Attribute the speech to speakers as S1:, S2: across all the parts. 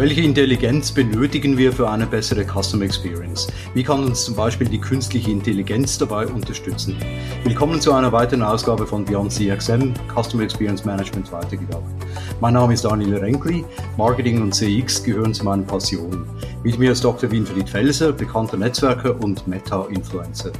S1: Welche Intelligenz benötigen wir für eine bessere Customer Experience? Wie kann uns zum Beispiel die künstliche Intelligenz dabei unterstützen? Willkommen zu einer weiteren Ausgabe von Beyond CXM, Customer Experience Management weitergedacht. Mein Name ist Daniel Renkli, Marketing und CX gehören zu meinen Passionen. Mit mir ist Dr. Winfried Felser, bekannter Netzwerker und Meta-Influencer.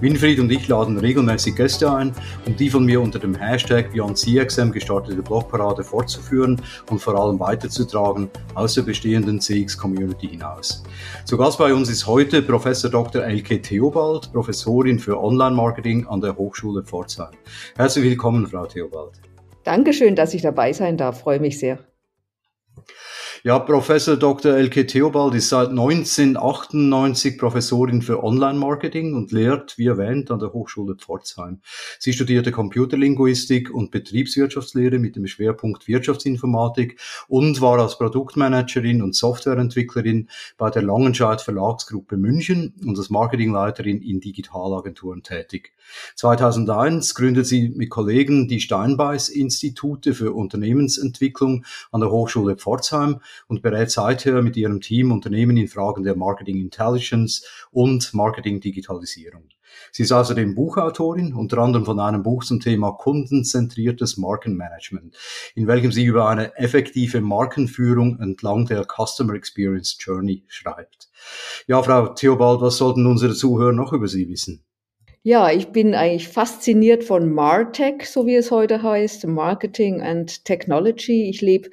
S1: Winfried und ich laden regelmäßig Gäste ein, um die von mir unter dem Hashtag BeyondCXM gestartete Blogparade fortzuführen und vor allem weiterzutragen aus der bestehenden CX-Community hinaus. Zu Gast bei uns ist heute Professor Dr. Elke Theobald, Professorin für Online-Marketing an der Hochschule Pforzheim. Herzlich willkommen, Frau Theobald.
S2: Dankeschön, dass ich dabei sein darf. Freue mich sehr.
S1: Ja, Professor Dr. Elke Theobald ist seit 1998 Professorin für Online-Marketing und lehrt, wie erwähnt, an der Hochschule Pforzheim. Sie studierte Computerlinguistik und Betriebswirtschaftslehre mit dem Schwerpunkt Wirtschaftsinformatik und war als Produktmanagerin und Softwareentwicklerin bei der Langenscheidt Verlagsgruppe München und als Marketingleiterin in Digitalagenturen tätig. 2001 gründet sie mit Kollegen die Steinbeiß Institute für Unternehmensentwicklung an der Hochschule Pforzheim und berät seither mit ihrem Team Unternehmen in Fragen der Marketing Intelligence und Marketing Digitalisierung. Sie ist außerdem Buchautorin, unter anderem von einem Buch zum Thema kundenzentriertes Markenmanagement, in welchem sie über eine effektive Markenführung entlang der Customer Experience Journey schreibt. Ja, Frau Theobald, was sollten unsere Zuhörer noch über Sie wissen?
S2: Ja, ich bin eigentlich fasziniert von Martech, so wie es heute heißt, Marketing and Technology. Ich lebe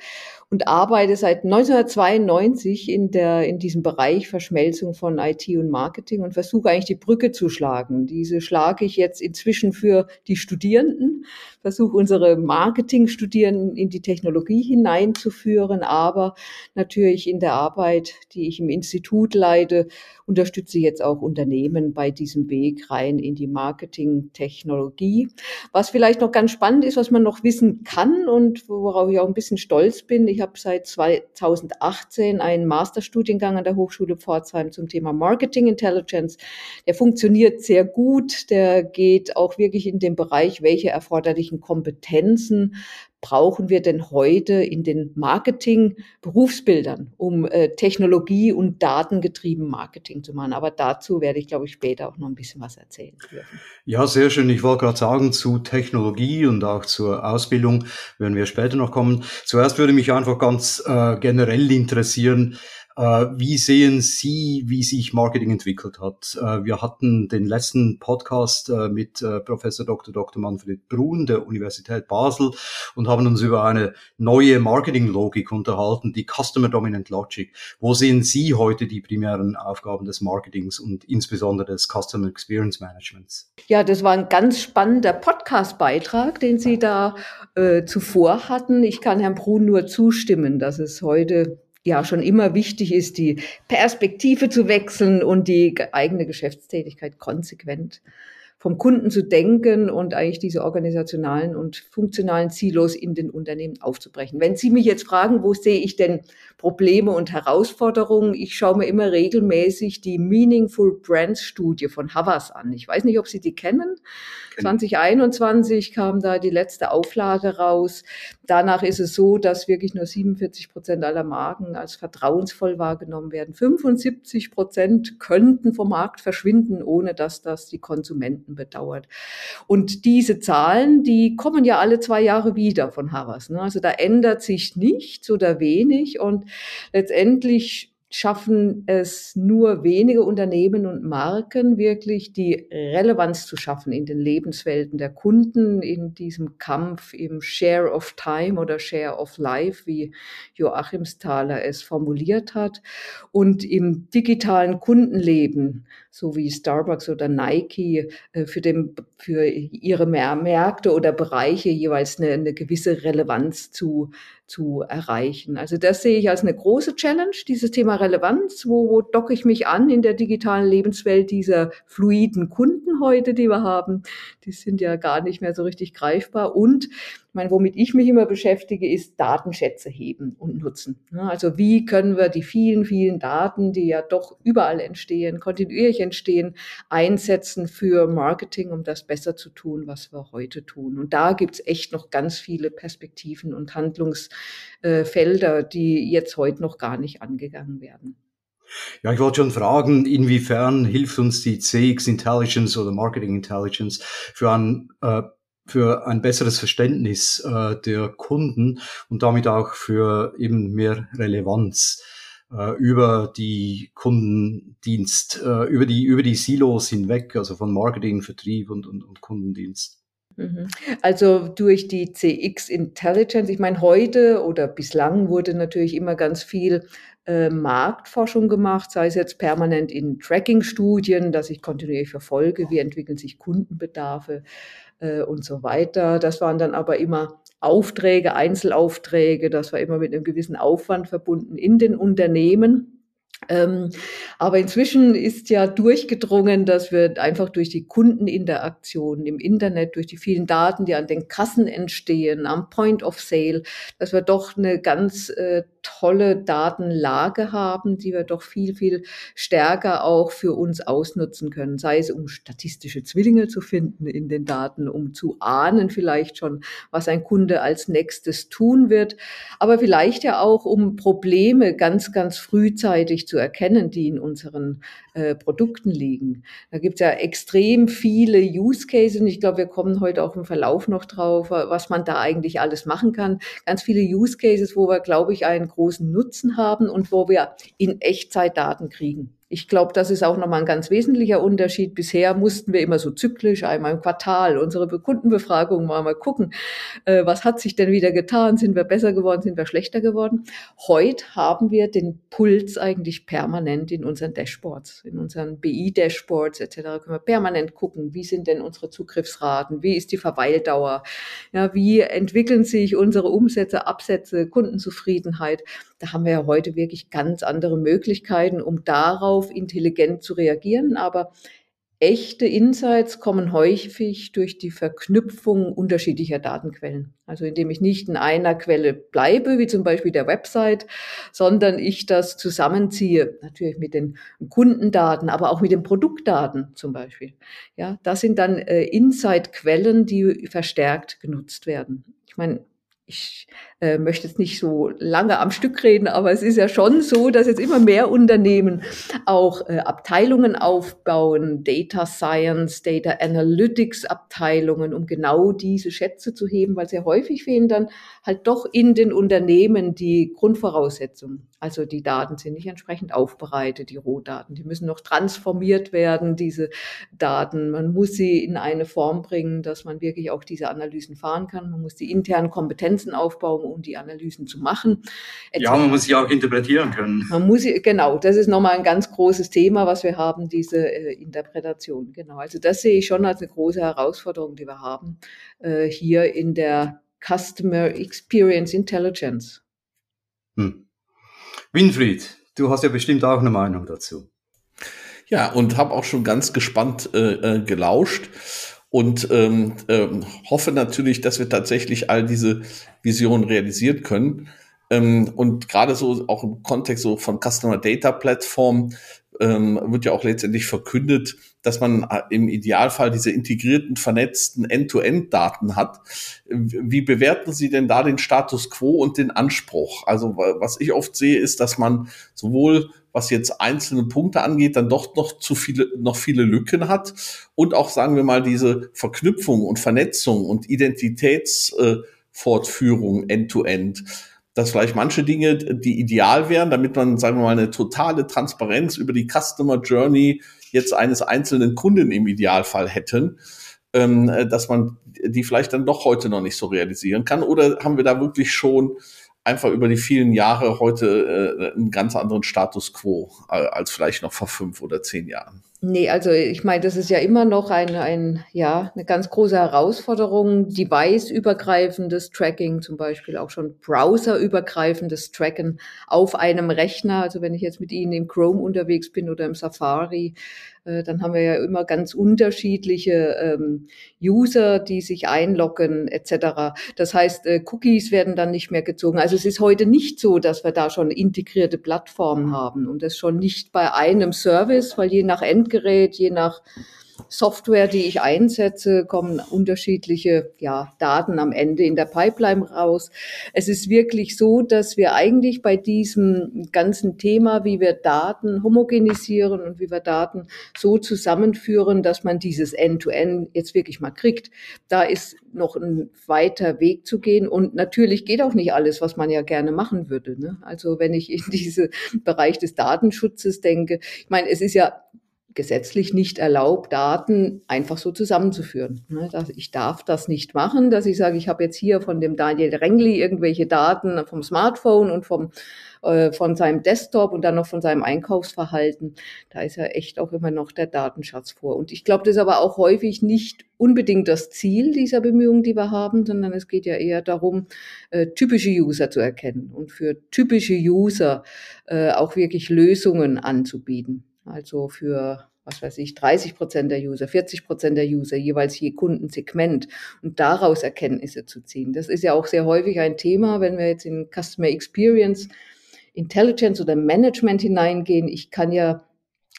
S2: und arbeite seit 1992 in, der, in diesem Bereich Verschmelzung von IT und Marketing und versuche eigentlich die Brücke zu schlagen. Diese schlage ich jetzt inzwischen für die Studierenden, versuche unsere Marketingstudierenden in die Technologie hineinzuführen, aber natürlich in der Arbeit, die ich im Institut leite, unterstütze jetzt auch Unternehmen bei diesem Weg rein in die Marketing-Technologie. Was vielleicht noch ganz spannend ist, was man noch wissen kann und worauf ich auch ein bisschen stolz bin, ich habe seit 2018 einen Masterstudiengang an der Hochschule Pforzheim zum Thema Marketing Intelligence. Der funktioniert sehr gut. Der geht auch wirklich in den Bereich, welche erforderlichen Kompetenzen brauchen wir denn heute in den Marketing-Berufsbildern, um äh, Technologie- und datengetrieben Marketing zu machen. Aber dazu werde ich, glaube ich, später auch noch ein bisschen was erzählen dürfen.
S1: Ja, sehr schön. Ich wollte gerade sagen, zu Technologie und auch zur Ausbildung werden wir später noch kommen. Zuerst würde mich einfach ganz äh, generell interessieren, wie sehen Sie, wie sich Marketing entwickelt hat? Äh, wir hatten den letzten Podcast äh, mit Professor Dr. Dr. Manfred Brun der Universität Basel und haben uns über eine neue Marketinglogik unterhalten, die Customer Dominant Logic. Wo sehen Sie heute die primären Aufgaben des Marketings und insbesondere des Customer Experience Managements?
S2: Ja, das war ein ganz spannender Podcast-Beitrag, den Sie da äh, zuvor hatten. Ich kann Herrn Brun nur zustimmen, dass es heute ja schon immer wichtig ist, die Perspektive zu wechseln und die eigene Geschäftstätigkeit konsequent vom Kunden zu denken und eigentlich diese organisationalen und funktionalen Silos in den Unternehmen aufzubrechen. Wenn Sie mich jetzt fragen, wo sehe ich denn Probleme und Herausforderungen? Ich schaue mir immer regelmäßig die Meaningful Brands Studie von Havas an. Ich weiß nicht, ob Sie die kennen. 2021 kam da die letzte Auflage raus. Danach ist es so, dass wirklich nur 47 Prozent aller Marken als vertrauensvoll wahrgenommen werden. 75 Prozent könnten vom Markt verschwinden, ohne dass das die Konsumenten bedauert. Und diese Zahlen, die kommen ja alle zwei Jahre wieder von Havas. Ne? Also da ändert sich nichts oder wenig und letztendlich schaffen es nur wenige Unternehmen und Marken wirklich die Relevanz zu schaffen in den Lebenswelten der Kunden, in diesem Kampf im Share of Time oder Share of Life, wie Joachimsthaler es formuliert hat. Und im digitalen Kundenleben, so wie Starbucks oder Nike, äh, für, den, für ihre Märkte oder Bereiche jeweils eine, eine gewisse Relevanz zu zu erreichen. Also das sehe ich als eine große Challenge, dieses Thema Relevanz. Wo, wo docke ich mich an in der digitalen Lebenswelt dieser fluiden Kunden heute, die wir haben? Die sind ja gar nicht mehr so richtig greifbar. Und meine, womit ich mich immer beschäftige, ist Datenschätze heben und nutzen. Also wie können wir die vielen, vielen Daten, die ja doch überall entstehen, kontinuierlich entstehen, einsetzen für Marketing, um das besser zu tun, was wir heute tun. Und da gibt's echt noch ganz viele Perspektiven und Handlungsfelder, die jetzt heute noch gar nicht angegangen werden.
S1: Ja, ich wollte schon fragen, inwiefern hilft uns die CX Intelligence oder Marketing Intelligence für ein, äh, für ein besseres Verständnis äh, der Kunden und damit auch für eben mehr Relevanz äh, über die Kundendienst, äh, über die, über die Silos hinweg, also von Marketing, Vertrieb und, und, und Kundendienst.
S2: Mhm. Also durch die CX Intelligence, ich meine, heute oder bislang wurde natürlich immer ganz viel äh, Marktforschung gemacht, sei es jetzt permanent in Tracking-Studien, dass ich kontinuierlich verfolge, wie entwickeln sich Kundenbedarfe äh, und so weiter. Das waren dann aber immer Aufträge, Einzelaufträge, das war immer mit einem gewissen Aufwand verbunden in den Unternehmen. Ähm, aber inzwischen ist ja durchgedrungen, dass wir einfach durch die Kundeninteraktion im Internet, durch die vielen Daten, die an den Kassen entstehen, am Point of Sale, dass wir doch eine ganz äh, tolle Datenlage haben, die wir doch viel, viel stärker auch für uns ausnutzen können. Sei es, um statistische Zwillinge zu finden in den Daten, um zu ahnen vielleicht schon, was ein Kunde als nächstes tun wird, aber vielleicht ja auch, um Probleme ganz, ganz frühzeitig zu erkennen, die in unseren äh, Produkten liegen. Da gibt es ja extrem viele Use Cases und ich glaube, wir kommen heute auch im Verlauf noch drauf, was man da eigentlich alles machen kann. Ganz viele Use Cases, wo wir, glaube ich, einen großen Nutzen haben und wo wir in Echtzeit Daten kriegen. Ich glaube, das ist auch nochmal ein ganz wesentlicher Unterschied. Bisher mussten wir immer so zyklisch einmal im Quartal unsere Kundenbefragung mal, mal gucken, äh, was hat sich denn wieder getan? Sind wir besser geworden? Sind wir schlechter geworden? Heute haben wir den Puls eigentlich permanent in unseren Dashboards, in unseren BI-Dashboards etc. Können wir permanent gucken, wie sind denn unsere Zugriffsraten? Wie ist die Verweildauer? Ja, wie entwickeln sich unsere Umsätze, Absätze, Kundenzufriedenheit? Da haben wir ja heute wirklich ganz andere Möglichkeiten, um darauf intelligent zu reagieren. Aber echte Insights kommen häufig durch die Verknüpfung unterschiedlicher Datenquellen. Also indem ich nicht in einer Quelle bleibe, wie zum Beispiel der Website, sondern ich das zusammenziehe, natürlich mit den Kundendaten, aber auch mit den Produktdaten zum Beispiel. Ja, das sind dann äh, Insight-Quellen, die verstärkt genutzt werden. Ich meine, ich äh, möchte jetzt nicht so lange am Stück reden, aber es ist ja schon so, dass jetzt immer mehr Unternehmen auch äh, Abteilungen aufbauen, Data Science, Data Analytics Abteilungen, um genau diese Schätze zu heben, weil sehr häufig fehlen dann halt doch in den Unternehmen die Grundvoraussetzungen. Also die Daten sind nicht entsprechend aufbereitet, die Rohdaten. Die müssen noch transformiert werden, diese Daten. Man muss sie in eine Form bringen, dass man wirklich auch diese Analysen fahren kann. Man muss die internen Kompetenzen aufbauen, um die Analysen zu machen.
S1: Ja, man muss sie auch interpretieren können.
S2: Man muss sie, genau, das ist nochmal ein ganz großes Thema, was wir haben, diese äh, Interpretation. Genau. Also das sehe ich schon als eine große Herausforderung, die wir haben, äh, hier in der Customer Experience Intelligence.
S1: Hm. Winfried, du hast ja bestimmt auch eine Meinung dazu.
S3: Ja, und habe auch schon ganz gespannt äh, äh, gelauscht und ähm, äh, hoffe natürlich, dass wir tatsächlich all diese Visionen realisieren können. Ähm, und gerade so auch im Kontext so von Customer Data Platform ähm, wird ja auch letztendlich verkündet, dass man äh, im Idealfall diese integrierten, vernetzten End-to-End-Daten hat. Wie bewerten Sie denn da den Status quo und den Anspruch? Also was ich oft sehe, ist, dass man sowohl was jetzt einzelne Punkte angeht, dann doch noch zu viele, noch viele Lücken hat und auch, sagen wir mal, diese Verknüpfung und Vernetzung und Identitätsfortführung äh, end-to-end dass vielleicht manche Dinge, die ideal wären, damit man, sagen wir mal, eine totale Transparenz über die Customer Journey jetzt eines einzelnen Kunden im Idealfall hätten, ähm, dass man die vielleicht dann doch heute noch nicht so realisieren kann? Oder haben wir da wirklich schon einfach über die vielen Jahre heute äh, einen ganz anderen Status quo äh, als vielleicht noch vor fünf oder zehn Jahren?
S2: Nee, also ich meine, das ist ja immer noch ein, ein, ja, eine ganz große Herausforderung. Device-übergreifendes Tracking, zum Beispiel auch schon Browser-übergreifendes Tracken auf einem Rechner. Also wenn ich jetzt mit Ihnen im Chrome unterwegs bin oder im Safari, dann haben wir ja immer ganz unterschiedliche ähm, User, die sich einloggen etc. Das heißt, äh, Cookies werden dann nicht mehr gezogen. Also es ist heute nicht so, dass wir da schon integrierte Plattformen haben und das schon nicht bei einem Service, weil je nach Endgerät, je nach Software, die ich einsetze, kommen unterschiedliche ja, Daten am Ende in der Pipeline raus. Es ist wirklich so, dass wir eigentlich bei diesem ganzen Thema, wie wir Daten homogenisieren und wie wir Daten so zusammenführen, dass man dieses End-to-End -End jetzt wirklich mal kriegt, da ist noch ein weiter Weg zu gehen. Und natürlich geht auch nicht alles, was man ja gerne machen würde. Ne? Also wenn ich in diesen Bereich des Datenschutzes denke, ich meine, es ist ja gesetzlich nicht erlaubt, Daten einfach so zusammenzuführen. Ne, ich darf das nicht machen, dass ich sage, ich habe jetzt hier von dem Daniel Rengli irgendwelche Daten vom Smartphone und vom, äh, von seinem Desktop und dann noch von seinem Einkaufsverhalten. Da ist ja echt auch immer noch der Datenschatz vor. Und ich glaube, das ist aber auch häufig nicht unbedingt das Ziel dieser Bemühungen, die wir haben, sondern es geht ja eher darum, äh, typische User zu erkennen und für typische User äh, auch wirklich Lösungen anzubieten. Also für, was weiß ich, 30 Prozent der User, 40 Prozent der User, jeweils je Kundensegment und daraus Erkenntnisse zu ziehen. Das ist ja auch sehr häufig ein Thema, wenn wir jetzt in Customer Experience, Intelligence oder Management hineingehen. Ich kann ja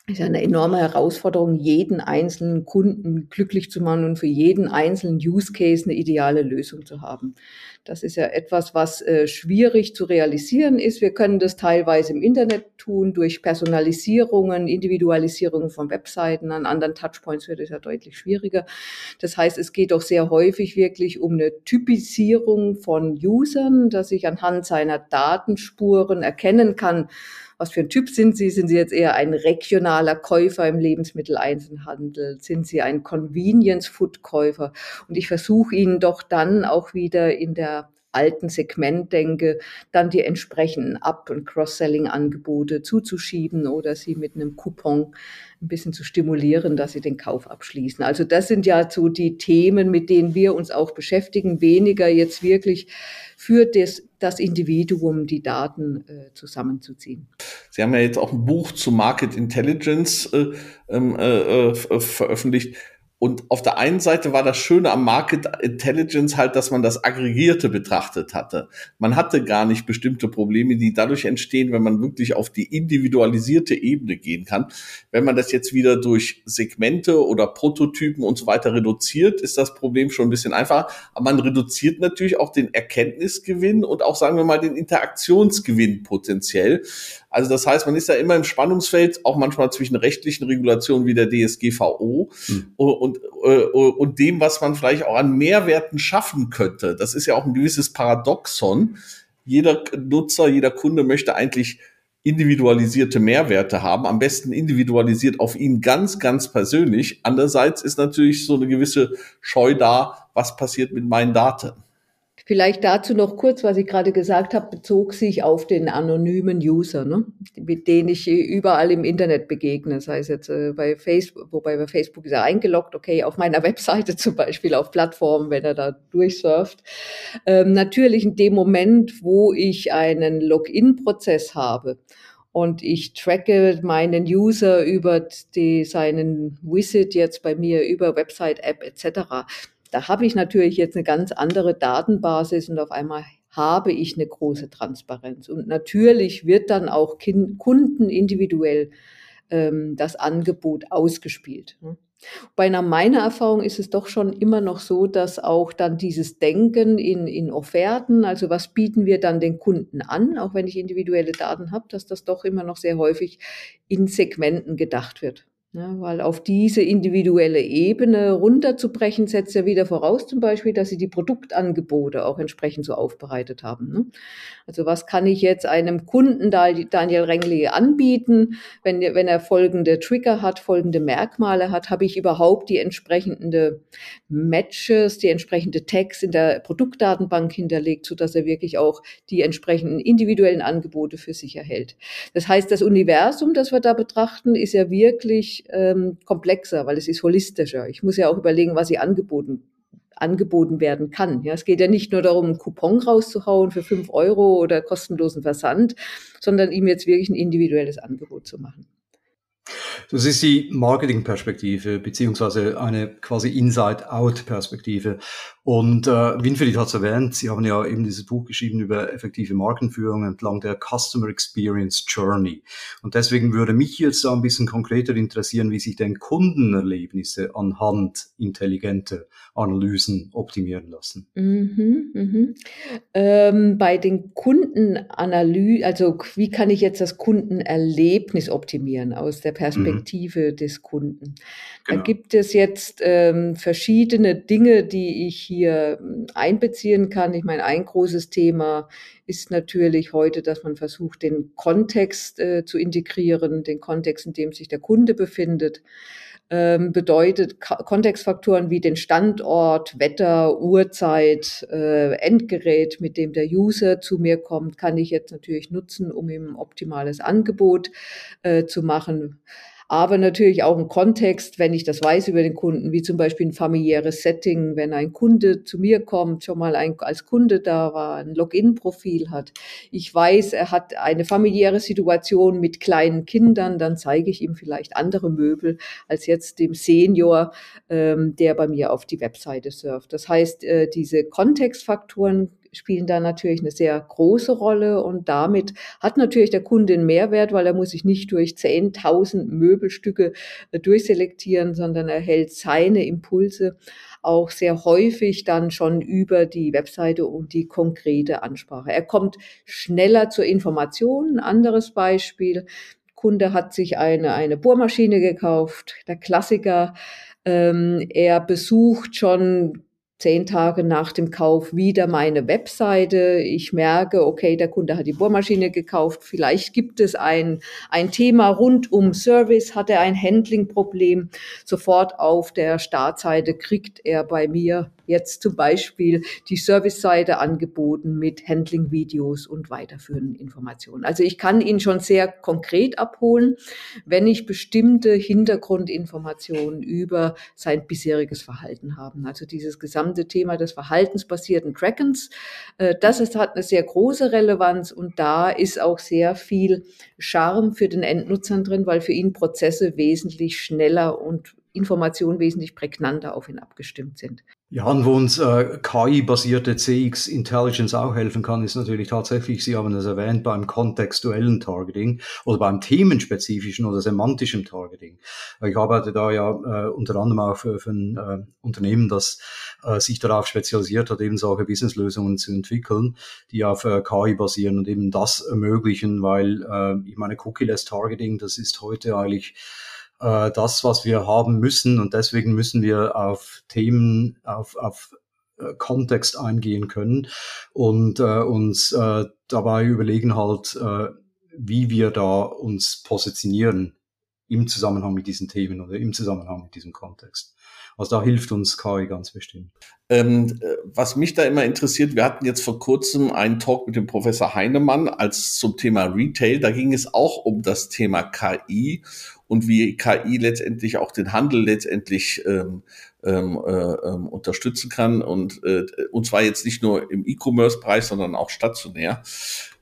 S2: ist ja eine enorme Herausforderung, jeden einzelnen Kunden glücklich zu machen und für jeden einzelnen Use Case eine ideale Lösung zu haben. Das ist ja etwas, was äh, schwierig zu realisieren ist. Wir können das teilweise im Internet tun durch Personalisierungen, Individualisierungen von Webseiten. An anderen Touchpoints wird es ja deutlich schwieriger. Das heißt, es geht auch sehr häufig wirklich um eine Typisierung von Usern, dass ich anhand seiner Datenspuren erkennen kann, was für ein Typ sind Sie? Sind Sie jetzt eher ein regionaler Käufer im Lebensmitteleinzelhandel? Sind Sie ein Convenience-Food-Käufer? Und ich versuche Ihnen doch dann auch wieder in der alten Segment denke, dann die entsprechenden Up- und Cross-Selling-Angebote zuzuschieben oder sie mit einem Coupon ein bisschen zu stimulieren, dass sie den Kauf abschließen. Also das sind ja so die Themen, mit denen wir uns auch beschäftigen, weniger jetzt wirklich für das, das Individuum die Daten äh, zusammenzuziehen.
S3: Sie haben ja jetzt auch ein Buch zu Market Intelligence äh, ähm, äh, äh veröffentlicht. Und auf der einen Seite war das Schöne am Market Intelligence halt, dass man das Aggregierte betrachtet hatte. Man hatte gar nicht bestimmte Probleme, die dadurch entstehen, wenn man wirklich auf die individualisierte Ebene gehen kann. Wenn man das jetzt wieder durch Segmente oder Prototypen und so weiter reduziert, ist das Problem schon ein bisschen einfacher. Aber man reduziert natürlich auch den Erkenntnisgewinn und auch, sagen wir mal, den Interaktionsgewinn potenziell. Also das heißt, man ist ja immer im Spannungsfeld, auch manchmal zwischen rechtlichen Regulationen wie der DSGVO hm. und, äh, und dem, was man vielleicht auch an Mehrwerten schaffen könnte. Das ist ja auch ein gewisses Paradoxon. Jeder Nutzer, jeder Kunde möchte eigentlich individualisierte Mehrwerte haben, am besten individualisiert auf ihn ganz, ganz persönlich. Andererseits ist natürlich so eine gewisse Scheu da, was passiert mit meinen Daten.
S2: Vielleicht dazu noch kurz, was ich gerade gesagt habe, bezog sich auf den anonymen User, ne? mit denen ich überall im Internet begegne. Sei es jetzt äh, bei Facebook, wobei bei Facebook ist er eingeloggt, okay, auf meiner Webseite zum Beispiel, auf Plattformen, wenn er da durchsurft. Ähm, natürlich in dem Moment, wo ich einen Login-Prozess habe und ich tracke meinen User über die, seinen Visit jetzt bei mir über Website-App etc da habe ich natürlich jetzt eine ganz andere Datenbasis und auf einmal habe ich eine große Transparenz. Und natürlich wird dann auch Kunden individuell ähm, das Angebot ausgespielt. Ne? Bei einer meiner Erfahrung ist es doch schon immer noch so, dass auch dann dieses Denken in, in Offerten, also was bieten wir dann den Kunden an, auch wenn ich individuelle Daten habe, dass das doch immer noch sehr häufig in Segmenten gedacht wird. Ja, ne, weil auf diese individuelle Ebene runterzubrechen, setzt ja wieder voraus zum Beispiel, dass sie die Produktangebote auch entsprechend so aufbereitet haben. Ne? Also was kann ich jetzt einem Kunden Daniel Rengli anbieten, wenn, wenn er folgende Trigger hat, folgende Merkmale hat, habe ich überhaupt die entsprechende Matches, die entsprechende Tags in der Produktdatenbank hinterlegt, so dass er wirklich auch die entsprechenden individuellen Angebote für sich erhält. Das heißt, das Universum, das wir da betrachten, ist ja wirklich ähm, komplexer, weil es ist holistischer. Ich muss ja auch überlegen, was sie angeboten angeboten werden kann. Ja, es geht ja nicht nur darum, einen Coupon rauszuhauen für fünf Euro oder kostenlosen Versand, sondern ihm jetzt wirklich ein individuelles Angebot zu machen.
S1: Das ist die Marketingperspektive beziehungsweise eine quasi Inside-Out-Perspektive. Und äh, Winfried hat es erwähnt, Sie haben ja eben dieses Buch geschrieben über effektive Markenführung entlang der Customer Experience Journey. Und deswegen würde mich jetzt da ein bisschen konkreter interessieren, wie sich denn Kundenerlebnisse anhand intelligenter Analysen optimieren lassen.
S2: Mhm, mhm. Ähm, bei den Kundenanalysen, also wie kann ich jetzt das Kundenerlebnis optimieren aus der Perspektive mhm. des Kunden? Genau. Da gibt es jetzt ähm, verschiedene Dinge, die ich hier hm, einbeziehen kann. Ich meine, ein großes Thema ist natürlich heute, dass man versucht, den Kontext äh, zu integrieren, den Kontext, in dem sich der Kunde befindet. Ähm, bedeutet K Kontextfaktoren wie den Standort, Wetter, Uhrzeit, äh, Endgerät, mit dem der User zu mir kommt, kann ich jetzt natürlich nutzen, um ihm ein optimales Angebot äh, zu machen aber natürlich auch ein Kontext, wenn ich das weiß über den Kunden, wie zum Beispiel ein familiäres Setting, wenn ein Kunde zu mir kommt, schon mal ein, als Kunde da war, ein Login-Profil hat. Ich weiß, er hat eine familiäre Situation mit kleinen Kindern, dann zeige ich ihm vielleicht andere Möbel als jetzt dem Senior, ähm, der bei mir auf die Webseite surft. Das heißt, äh, diese Kontextfaktoren spielen da natürlich eine sehr große Rolle und damit hat natürlich der Kunde einen Mehrwert, weil er muss sich nicht durch 10.000 Möbelstücke äh, durchselektieren, sondern er hält seine Impulse auch sehr häufig dann schon über die Webseite und die konkrete Ansprache. Er kommt schneller zur Information. Ein anderes Beispiel. Kunde hat sich eine, eine Bohrmaschine gekauft, der Klassiker. Ähm, er besucht schon zehn Tage nach dem Kauf wieder meine Webseite. Ich merke, okay, der Kunde hat die Bohrmaschine gekauft. Vielleicht gibt es ein, ein Thema rund um Service, hat er ein Handling-Problem. Sofort auf der Startseite kriegt er bei mir jetzt zum Beispiel die Service-Seite angeboten mit Handling-Videos und weiterführenden Informationen. Also ich kann ihn schon sehr konkret abholen, wenn ich bestimmte Hintergrundinformationen über sein bisheriges Verhalten habe. Also dieses gesamte Thema des verhaltensbasierten Trackens, äh, das ist, hat eine sehr große Relevanz und da ist auch sehr viel Charme für den Endnutzer drin, weil für ihn Prozesse wesentlich schneller und Informationen wesentlich prägnanter auf ihn abgestimmt sind.
S1: Ja, und wo uns äh, KI-basierte CX Intelligence auch helfen kann, ist natürlich tatsächlich, Sie haben es erwähnt, beim kontextuellen Targeting oder beim themenspezifischen oder semantischen Targeting. Ich arbeite da ja äh, unter anderem auch für, für ein äh, Unternehmen, das äh, sich darauf spezialisiert hat, eben solche Businesslösungen zu entwickeln, die auf äh, KI basieren und eben das ermöglichen, weil äh, ich meine, Cookie-less Targeting, das ist heute eigentlich äh, das, was wir haben müssen. Und deswegen müssen wir auf Themen, auf, auf äh, Kontext eingehen können und äh, uns äh, dabei überlegen halt, äh, wie wir da uns positionieren im Zusammenhang mit diesen Themen oder im Zusammenhang mit diesem Kontext. Also da hilft uns KI ganz bestimmt.
S3: Ähm, äh, was mich da immer interessiert, wir hatten jetzt vor kurzem einen Talk mit dem Professor Heinemann als zum Thema Retail. Da ging es auch um das Thema KI und wie KI letztendlich auch den Handel letztendlich ähm, ähm, äh, ähm, unterstützen kann und äh, und zwar jetzt nicht nur im E-Commerce-Bereich, sondern auch stationär.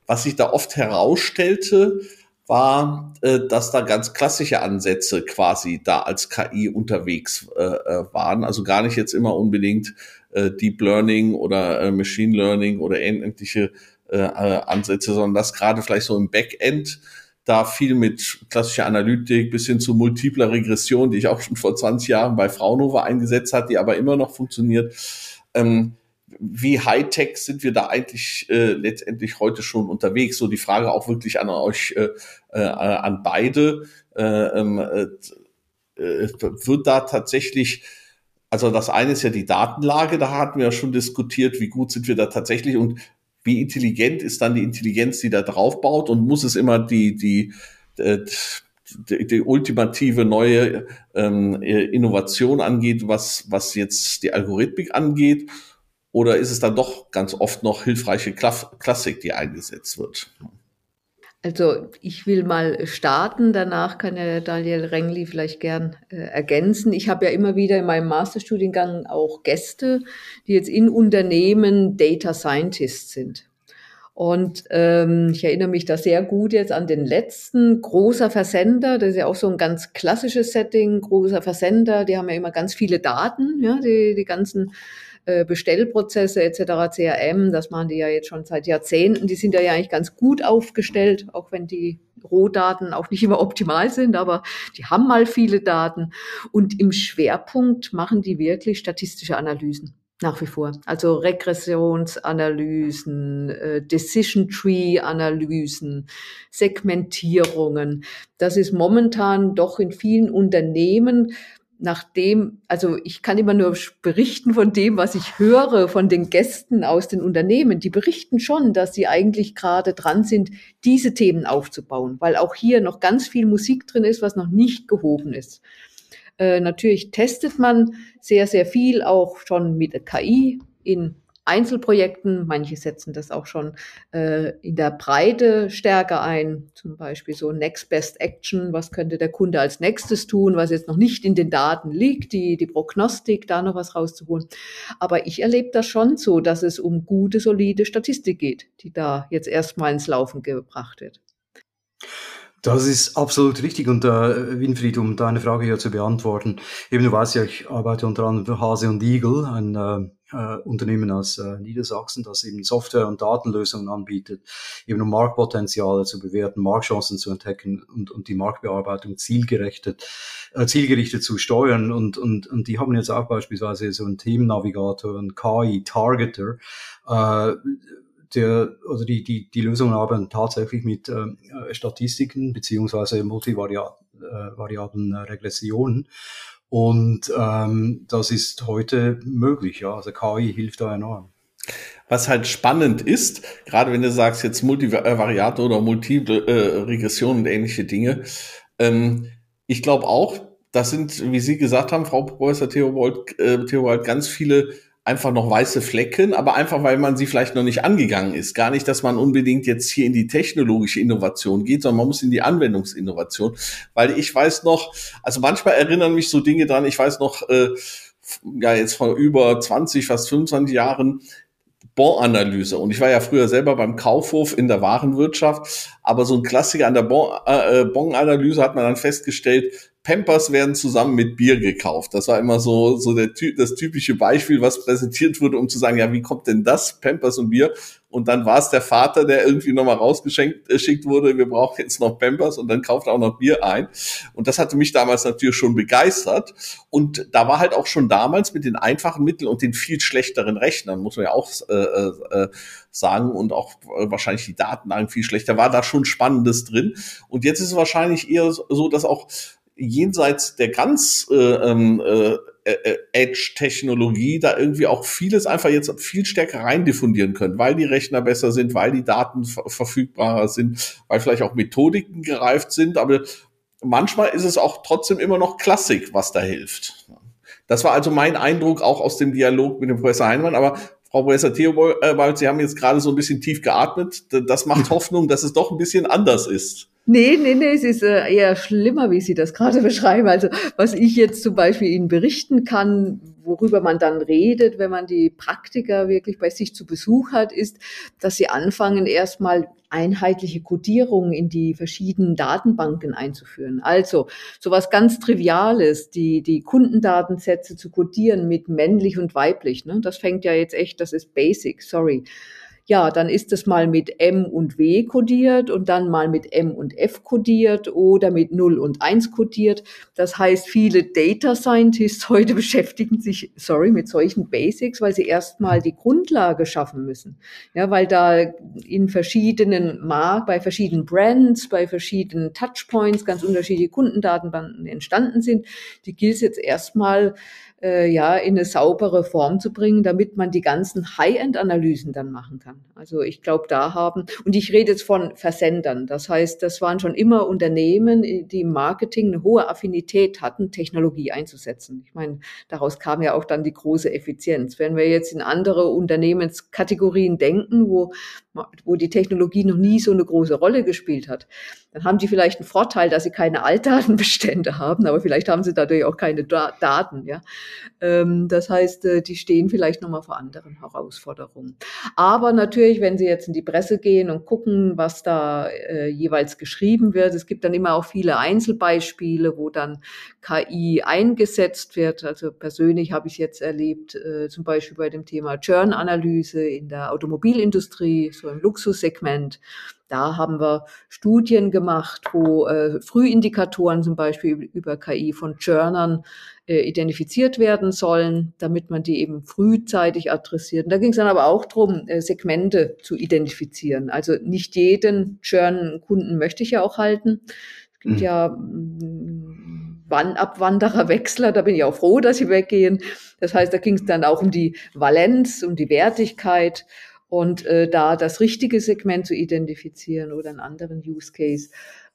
S3: Was sich da oft herausstellte, war, äh, dass da ganz klassische Ansätze quasi da als KI unterwegs äh, äh, waren. Also gar nicht jetzt immer unbedingt äh, Deep Learning oder äh, Machine Learning oder ähnliche äh, äh, Ansätze, sondern dass gerade vielleicht so im Backend da viel mit klassischer Analytik bis hin zu multipler Regression, die ich auch schon vor 20 Jahren bei Fraunhofer eingesetzt hat, die aber immer noch funktioniert. Ähm, wie Hightech sind wir da eigentlich äh, letztendlich heute schon unterwegs? So die Frage auch wirklich an euch, äh, äh, an beide. Äh, ähm, äh, wird da tatsächlich, also das eine ist ja die Datenlage, da hatten wir ja schon diskutiert, wie gut sind wir da tatsächlich und wie intelligent ist dann die Intelligenz, die da drauf baut und muss es immer die, die, äh, die, die ultimative neue ähm, Innovation angeht, was, was jetzt die Algorithmik angeht? Oder ist es dann doch ganz oft noch hilfreiche Klassik, die eingesetzt wird?
S2: Also ich will mal starten, danach kann ja Daniel Rengli vielleicht gern äh, ergänzen. Ich habe ja immer wieder in meinem Masterstudiengang auch Gäste, die jetzt in Unternehmen Data Scientists sind. Und ähm, ich erinnere mich da sehr gut jetzt an den letzten großer Versender. Das ist ja auch so ein ganz klassisches Setting, großer Versender. Die haben ja immer ganz viele Daten, ja, die, die ganzen äh, Bestellprozesse etc., CRM, das machen die ja jetzt schon seit Jahrzehnten. Die sind ja eigentlich ganz gut aufgestellt, auch wenn die Rohdaten auch nicht immer optimal sind, aber die haben mal viele Daten. Und im Schwerpunkt machen die wirklich statistische Analysen. Nach wie vor. Also Regressionsanalysen, äh, Decision Tree Analysen, Segmentierungen. Das ist momentan doch in vielen Unternehmen nachdem, also ich kann immer nur berichten von dem, was ich höre von den Gästen aus den Unternehmen. Die berichten schon, dass sie eigentlich gerade dran sind, diese Themen aufzubauen, weil auch hier noch ganz viel Musik drin ist, was noch nicht gehoben ist. Äh, natürlich testet man sehr, sehr viel auch schon mit der KI in Einzelprojekten. Manche setzen das auch schon äh, in der Breite stärker ein. Zum Beispiel so Next Best Action. Was könnte der Kunde als nächstes tun, was jetzt noch nicht in den Daten liegt, die, die Prognostik, da noch was rauszuholen. Aber ich erlebe das schon so, dass es um gute, solide Statistik geht, die da jetzt erstmal ins Laufen gebracht wird.
S1: Das ist absolut richtig. Und äh, Winfried, um deine Frage hier zu beantworten, eben du weißt ja, ich arbeite unter anderem für Hase und Igel, ein äh, äh, Unternehmen aus äh, Niedersachsen, das eben Software- und Datenlösungen anbietet, eben um Marktpotenziale zu bewerten, Marktchancen zu entdecken und, und die Marktbearbeitung zielgerichtet, äh, zielgerichtet zu steuern. Und, und, und die haben jetzt auch beispielsweise so einen Themennavigator, einen KI-Targeter, äh, der, also die, die, die Lösungen arbeiten tatsächlich mit äh, Statistiken beziehungsweise multivariablen äh, Regressionen. Und ähm, das ist heute möglich, ja. Also KI hilft da enorm.
S3: Was halt spannend ist, gerade wenn du sagst jetzt Multivariate oder Multiple äh, Regression und ähnliche Dinge, ähm, ich glaube auch, das sind, wie Sie gesagt haben, Frau Professor Theobald, äh, Theobald, ganz viele einfach noch weiße Flecken, aber einfach, weil man sie vielleicht noch nicht angegangen ist. Gar nicht, dass man unbedingt jetzt hier in die technologische Innovation geht, sondern man muss in die Anwendungsinnovation. Weil ich weiß noch, also manchmal erinnern mich so Dinge dran, ich weiß noch, äh, ja, jetzt vor über 20, fast 25 Jahren, Bonanalyse. Und ich war ja früher selber beim Kaufhof in der Warenwirtschaft, aber so ein Klassiker an der Bon-Analyse äh, hat man dann festgestellt, Pampers werden zusammen mit Bier gekauft. Das war immer so, so der, das typische Beispiel, was präsentiert wurde, um zu sagen, ja, wie kommt denn das, Pampers und Bier? Und dann war es der Vater, der irgendwie nochmal rausgeschickt äh, wurde, wir brauchen jetzt noch Pampers und dann kauft er auch noch Bier ein. Und das hatte mich damals natürlich schon begeistert. Und da war halt auch schon damals mit den einfachen Mitteln und den viel schlechteren Rechnern, muss man ja auch äh, äh, äh sagen, und auch äh, wahrscheinlich die Datenlagen viel schlechter, war da schon Spannendes drin. Und jetzt ist es wahrscheinlich eher so, dass auch jenseits der ganz äh, ähm, äh, äh, Edge-Technologie da irgendwie auch vieles einfach jetzt viel stärker rein diffundieren können, weil die Rechner besser sind, weil die Daten verfügbarer sind, weil vielleicht auch Methodiken gereift sind, aber manchmal ist es auch trotzdem immer noch Klassik, was da hilft. Das war also mein Eindruck auch aus dem Dialog mit dem Professor Heinemann, aber Frau Professor Theobald, Sie haben jetzt gerade so ein bisschen tief geatmet. Das macht Hoffnung, dass es doch ein bisschen anders ist.
S2: Nee, nee, nee, es ist äh, eher schlimmer, wie Sie das gerade beschreiben. Also was ich jetzt zum Beispiel Ihnen berichten kann, worüber man dann redet, wenn man die Praktiker wirklich bei sich zu Besuch hat, ist, dass sie anfangen, erstmal einheitliche Codierungen in die verschiedenen Datenbanken einzuführen. Also sowas ganz Triviales, die, die Kundendatensätze zu codieren mit männlich und weiblich. Ne? Das fängt ja jetzt echt, das ist basic, sorry ja, dann ist es mal mit M und W kodiert und dann mal mit M und F kodiert oder mit 0 und 1 kodiert. Das heißt, viele Data Scientists heute beschäftigen sich, sorry, mit solchen Basics, weil sie erstmal die Grundlage schaffen müssen. Ja, weil da in verschiedenen Markt, bei verschiedenen Brands, bei verschiedenen Touchpoints ganz unterschiedliche Kundendatenbanken entstanden sind. Die gilt es jetzt erstmal äh, ja in eine saubere Form zu bringen, damit man die ganzen High-End-Analysen dann machen kann. Also ich glaube, da haben, und ich rede jetzt von Versendern, das heißt, das waren schon immer Unternehmen, die im Marketing eine hohe Affinität hatten, Technologie einzusetzen. Ich meine, daraus kam ja auch dann die große Effizienz. Wenn wir jetzt in andere Unternehmenskategorien denken, wo, wo die Technologie noch nie so eine große Rolle gespielt hat, dann haben die vielleicht einen Vorteil, dass sie keine Altdatenbestände haben, aber vielleicht haben sie dadurch auch keine Daten, ja. Ähm, das heißt, äh, die stehen vielleicht nochmal vor anderen Herausforderungen. Aber natürlich, wenn Sie jetzt in die Presse gehen und gucken, was da äh, jeweils geschrieben wird, es gibt dann immer auch viele Einzelbeispiele, wo dann KI eingesetzt wird. Also persönlich habe ich jetzt erlebt, äh, zum Beispiel bei dem Thema Churn-Analyse in der Automobilindustrie, so im Luxussegment. Da haben wir Studien gemacht, wo äh, Frühindikatoren zum Beispiel über KI von Churnern äh, identifiziert werden sollen, damit man die eben frühzeitig adressiert. Und da ging es dann aber auch darum, äh, Segmente zu identifizieren. Also nicht jeden Churn-Kunden möchte ich ja auch halten. Es gibt mhm. ja mm, Abwanderer, Wechsler, da bin ich auch froh, dass sie weggehen. Das heißt, da ging es dann auch um die Valenz, um die Wertigkeit und äh, da das richtige Segment zu identifizieren oder einen anderen Use Case.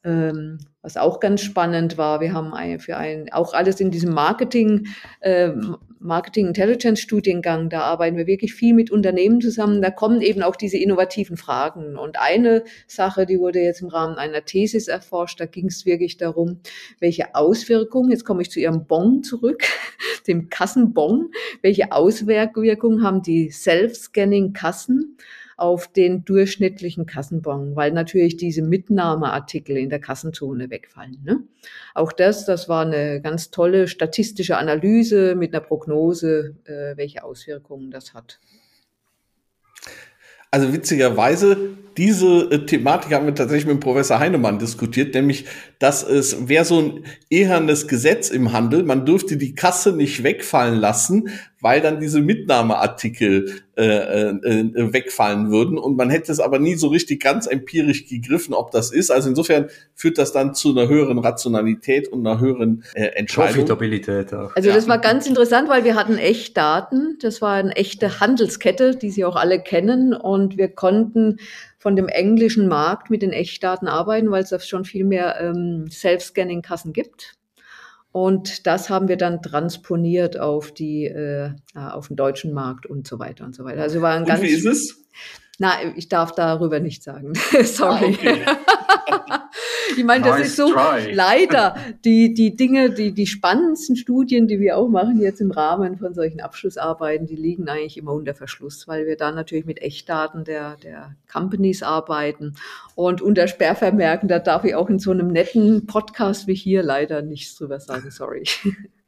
S2: Ähm, was auch ganz spannend war, wir haben ein, für ein, auch alles in diesem Marketing, äh, Marketing Intelligence Studiengang, da arbeiten wir wirklich viel mit Unternehmen zusammen. Da kommen eben auch diese innovativen Fragen. Und eine Sache, die wurde jetzt im Rahmen einer Thesis erforscht, da ging es wirklich darum, welche Auswirkungen, jetzt komme ich zu Ihrem Bon zurück, dem Kassenbon, welche Auswirkungen haben die Self-Scanning Kassen auf den durchschnittlichen Kassenbon, weil natürlich diese Mitnahmeartikel in der Kassenzone wegfallen. Ne? Auch das, das war eine ganz tolle statistische Analyse mit einer Prognose, äh, welche Auswirkungen das hat.
S3: Also witzigerweise, diese äh, Thematik haben wir tatsächlich mit Professor Heinemann diskutiert, nämlich, dass es wäre so ein ehernes Gesetz im Handel, man dürfte die Kasse nicht wegfallen lassen, weil dann diese Mitnahmeartikel äh, äh, äh, wegfallen würden und man hätte es aber nie so richtig ganz empirisch gegriffen, ob das ist. Also insofern führt das dann zu einer höheren Rationalität und einer höheren äh, Entscheidung.
S1: Profitabilität auch.
S2: Also das war ganz interessant, weil wir hatten echt Daten. Das war eine echte Handelskette, die Sie auch alle kennen und wir konnten von dem englischen Markt mit den Echtdaten arbeiten, weil es da schon viel mehr ähm, Self-Scanning-Kassen gibt. Und das haben wir dann transponiert auf die, äh, auf den deutschen Markt und so weiter und so weiter.
S3: Also war ein und ganz. Wie ist es?
S2: Na, ich darf darüber nicht sagen. Sorry. Ah, okay. Ich meine, das nice ist so try. leider die, die Dinge, die, die spannendsten Studien, die wir auch machen jetzt im Rahmen von solchen Abschlussarbeiten, die liegen eigentlich immer unter Verschluss, weil wir da natürlich mit Echtdaten der, der Companies arbeiten und unter Sperrvermerken, da darf ich auch in so einem netten Podcast wie hier leider nichts drüber sagen. Sorry.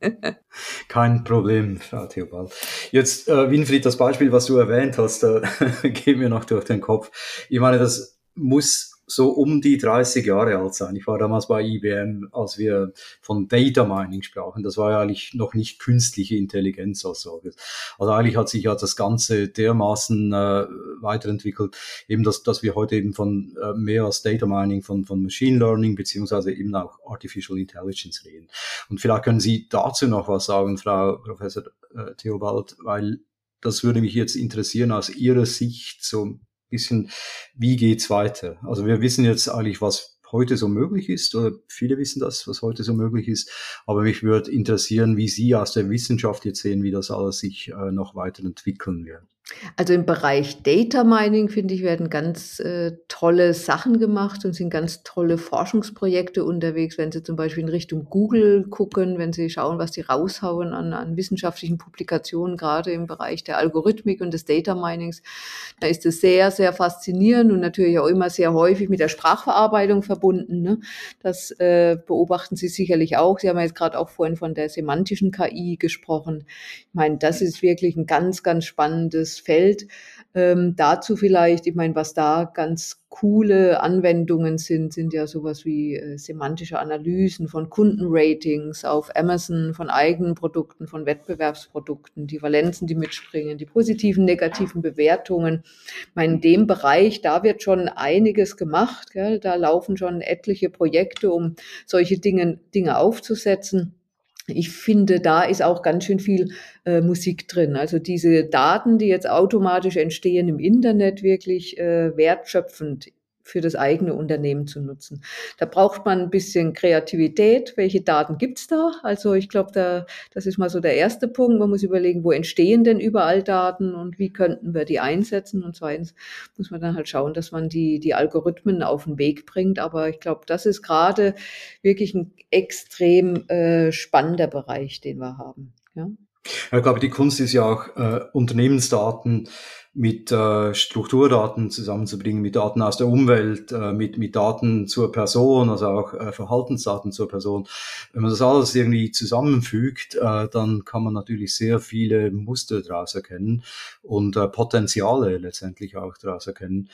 S1: Kein Problem, Frau Theobald. Jetzt, äh, Winfried, das Beispiel, was du erwähnt hast, da geht mir noch durch den Kopf. Ich meine, das muss so um die 30 Jahre alt sein. Ich war damals bei IBM, als wir von Data Mining sprachen. Das war ja eigentlich noch nicht künstliche Intelligenz als solches. Also eigentlich hat sich ja das Ganze dermaßen äh, weiterentwickelt, eben dass, dass wir heute eben von äh, mehr als Data Mining, von, von Machine Learning beziehungsweise eben auch Artificial Intelligence reden. Und vielleicht können Sie dazu noch was sagen, Frau Professor äh, Theobald, weil das würde mich jetzt interessieren aus Ihrer Sicht, so bisschen, wie geht's weiter? Also wir wissen jetzt eigentlich, was heute so möglich ist, oder viele wissen das, was heute so möglich ist, aber mich würde interessieren, wie Sie aus der Wissenschaft jetzt sehen, wie das alles sich äh, noch weiterentwickeln wird.
S2: Also im Bereich Data Mining, finde ich, werden ganz äh, tolle Sachen gemacht und sind ganz tolle Forschungsprojekte unterwegs, wenn Sie zum Beispiel in Richtung Google gucken, wenn Sie schauen, was die raushauen an, an wissenschaftlichen Publikationen, gerade im Bereich der Algorithmik und des Data Minings. Da ist es sehr, sehr faszinierend und natürlich auch immer sehr häufig mit der Sprachverarbeitung verbunden. Ne? Das äh, beobachten Sie sicherlich auch. Sie haben jetzt gerade auch vorhin von der semantischen KI gesprochen. Ich meine, das ist wirklich ein ganz, ganz spannendes Feld. Ähm, dazu vielleicht, ich meine, was da ganz coole Anwendungen sind, sind ja sowas wie äh, semantische Analysen von Kundenratings auf Amazon, von eigenen Produkten, von Wettbewerbsprodukten, die Valenzen, die mitspringen, die positiven, negativen Bewertungen. Ich meine, in dem Bereich, da wird schon einiges gemacht. Gell? Da laufen schon etliche Projekte, um solche Dinge, Dinge aufzusetzen ich finde, da ist auch ganz schön viel äh, Musik drin. Also diese Daten, die jetzt automatisch entstehen im Internet, wirklich äh, wertschöpfend für das eigene Unternehmen zu nutzen. Da braucht man ein bisschen Kreativität. Welche Daten gibt's da? Also ich glaube, da, das ist mal so der erste Punkt. Man muss überlegen, wo entstehen denn überall Daten und wie könnten wir die einsetzen? Und zweitens muss man dann halt schauen, dass man die, die Algorithmen auf den Weg bringt. Aber ich glaube, das ist gerade wirklich ein extrem äh, spannender Bereich, den wir haben. Ja.
S1: ich glaube, die Kunst ist ja auch äh, Unternehmensdaten mit äh, Strukturdaten zusammenzubringen, mit Daten aus der Umwelt, äh, mit, mit Daten zur Person, also auch äh, Verhaltensdaten zur Person. Wenn man das alles irgendwie zusammenfügt, äh, dann kann man natürlich sehr viele Muster daraus erkennen und äh, Potenziale letztendlich auch daraus erkennen.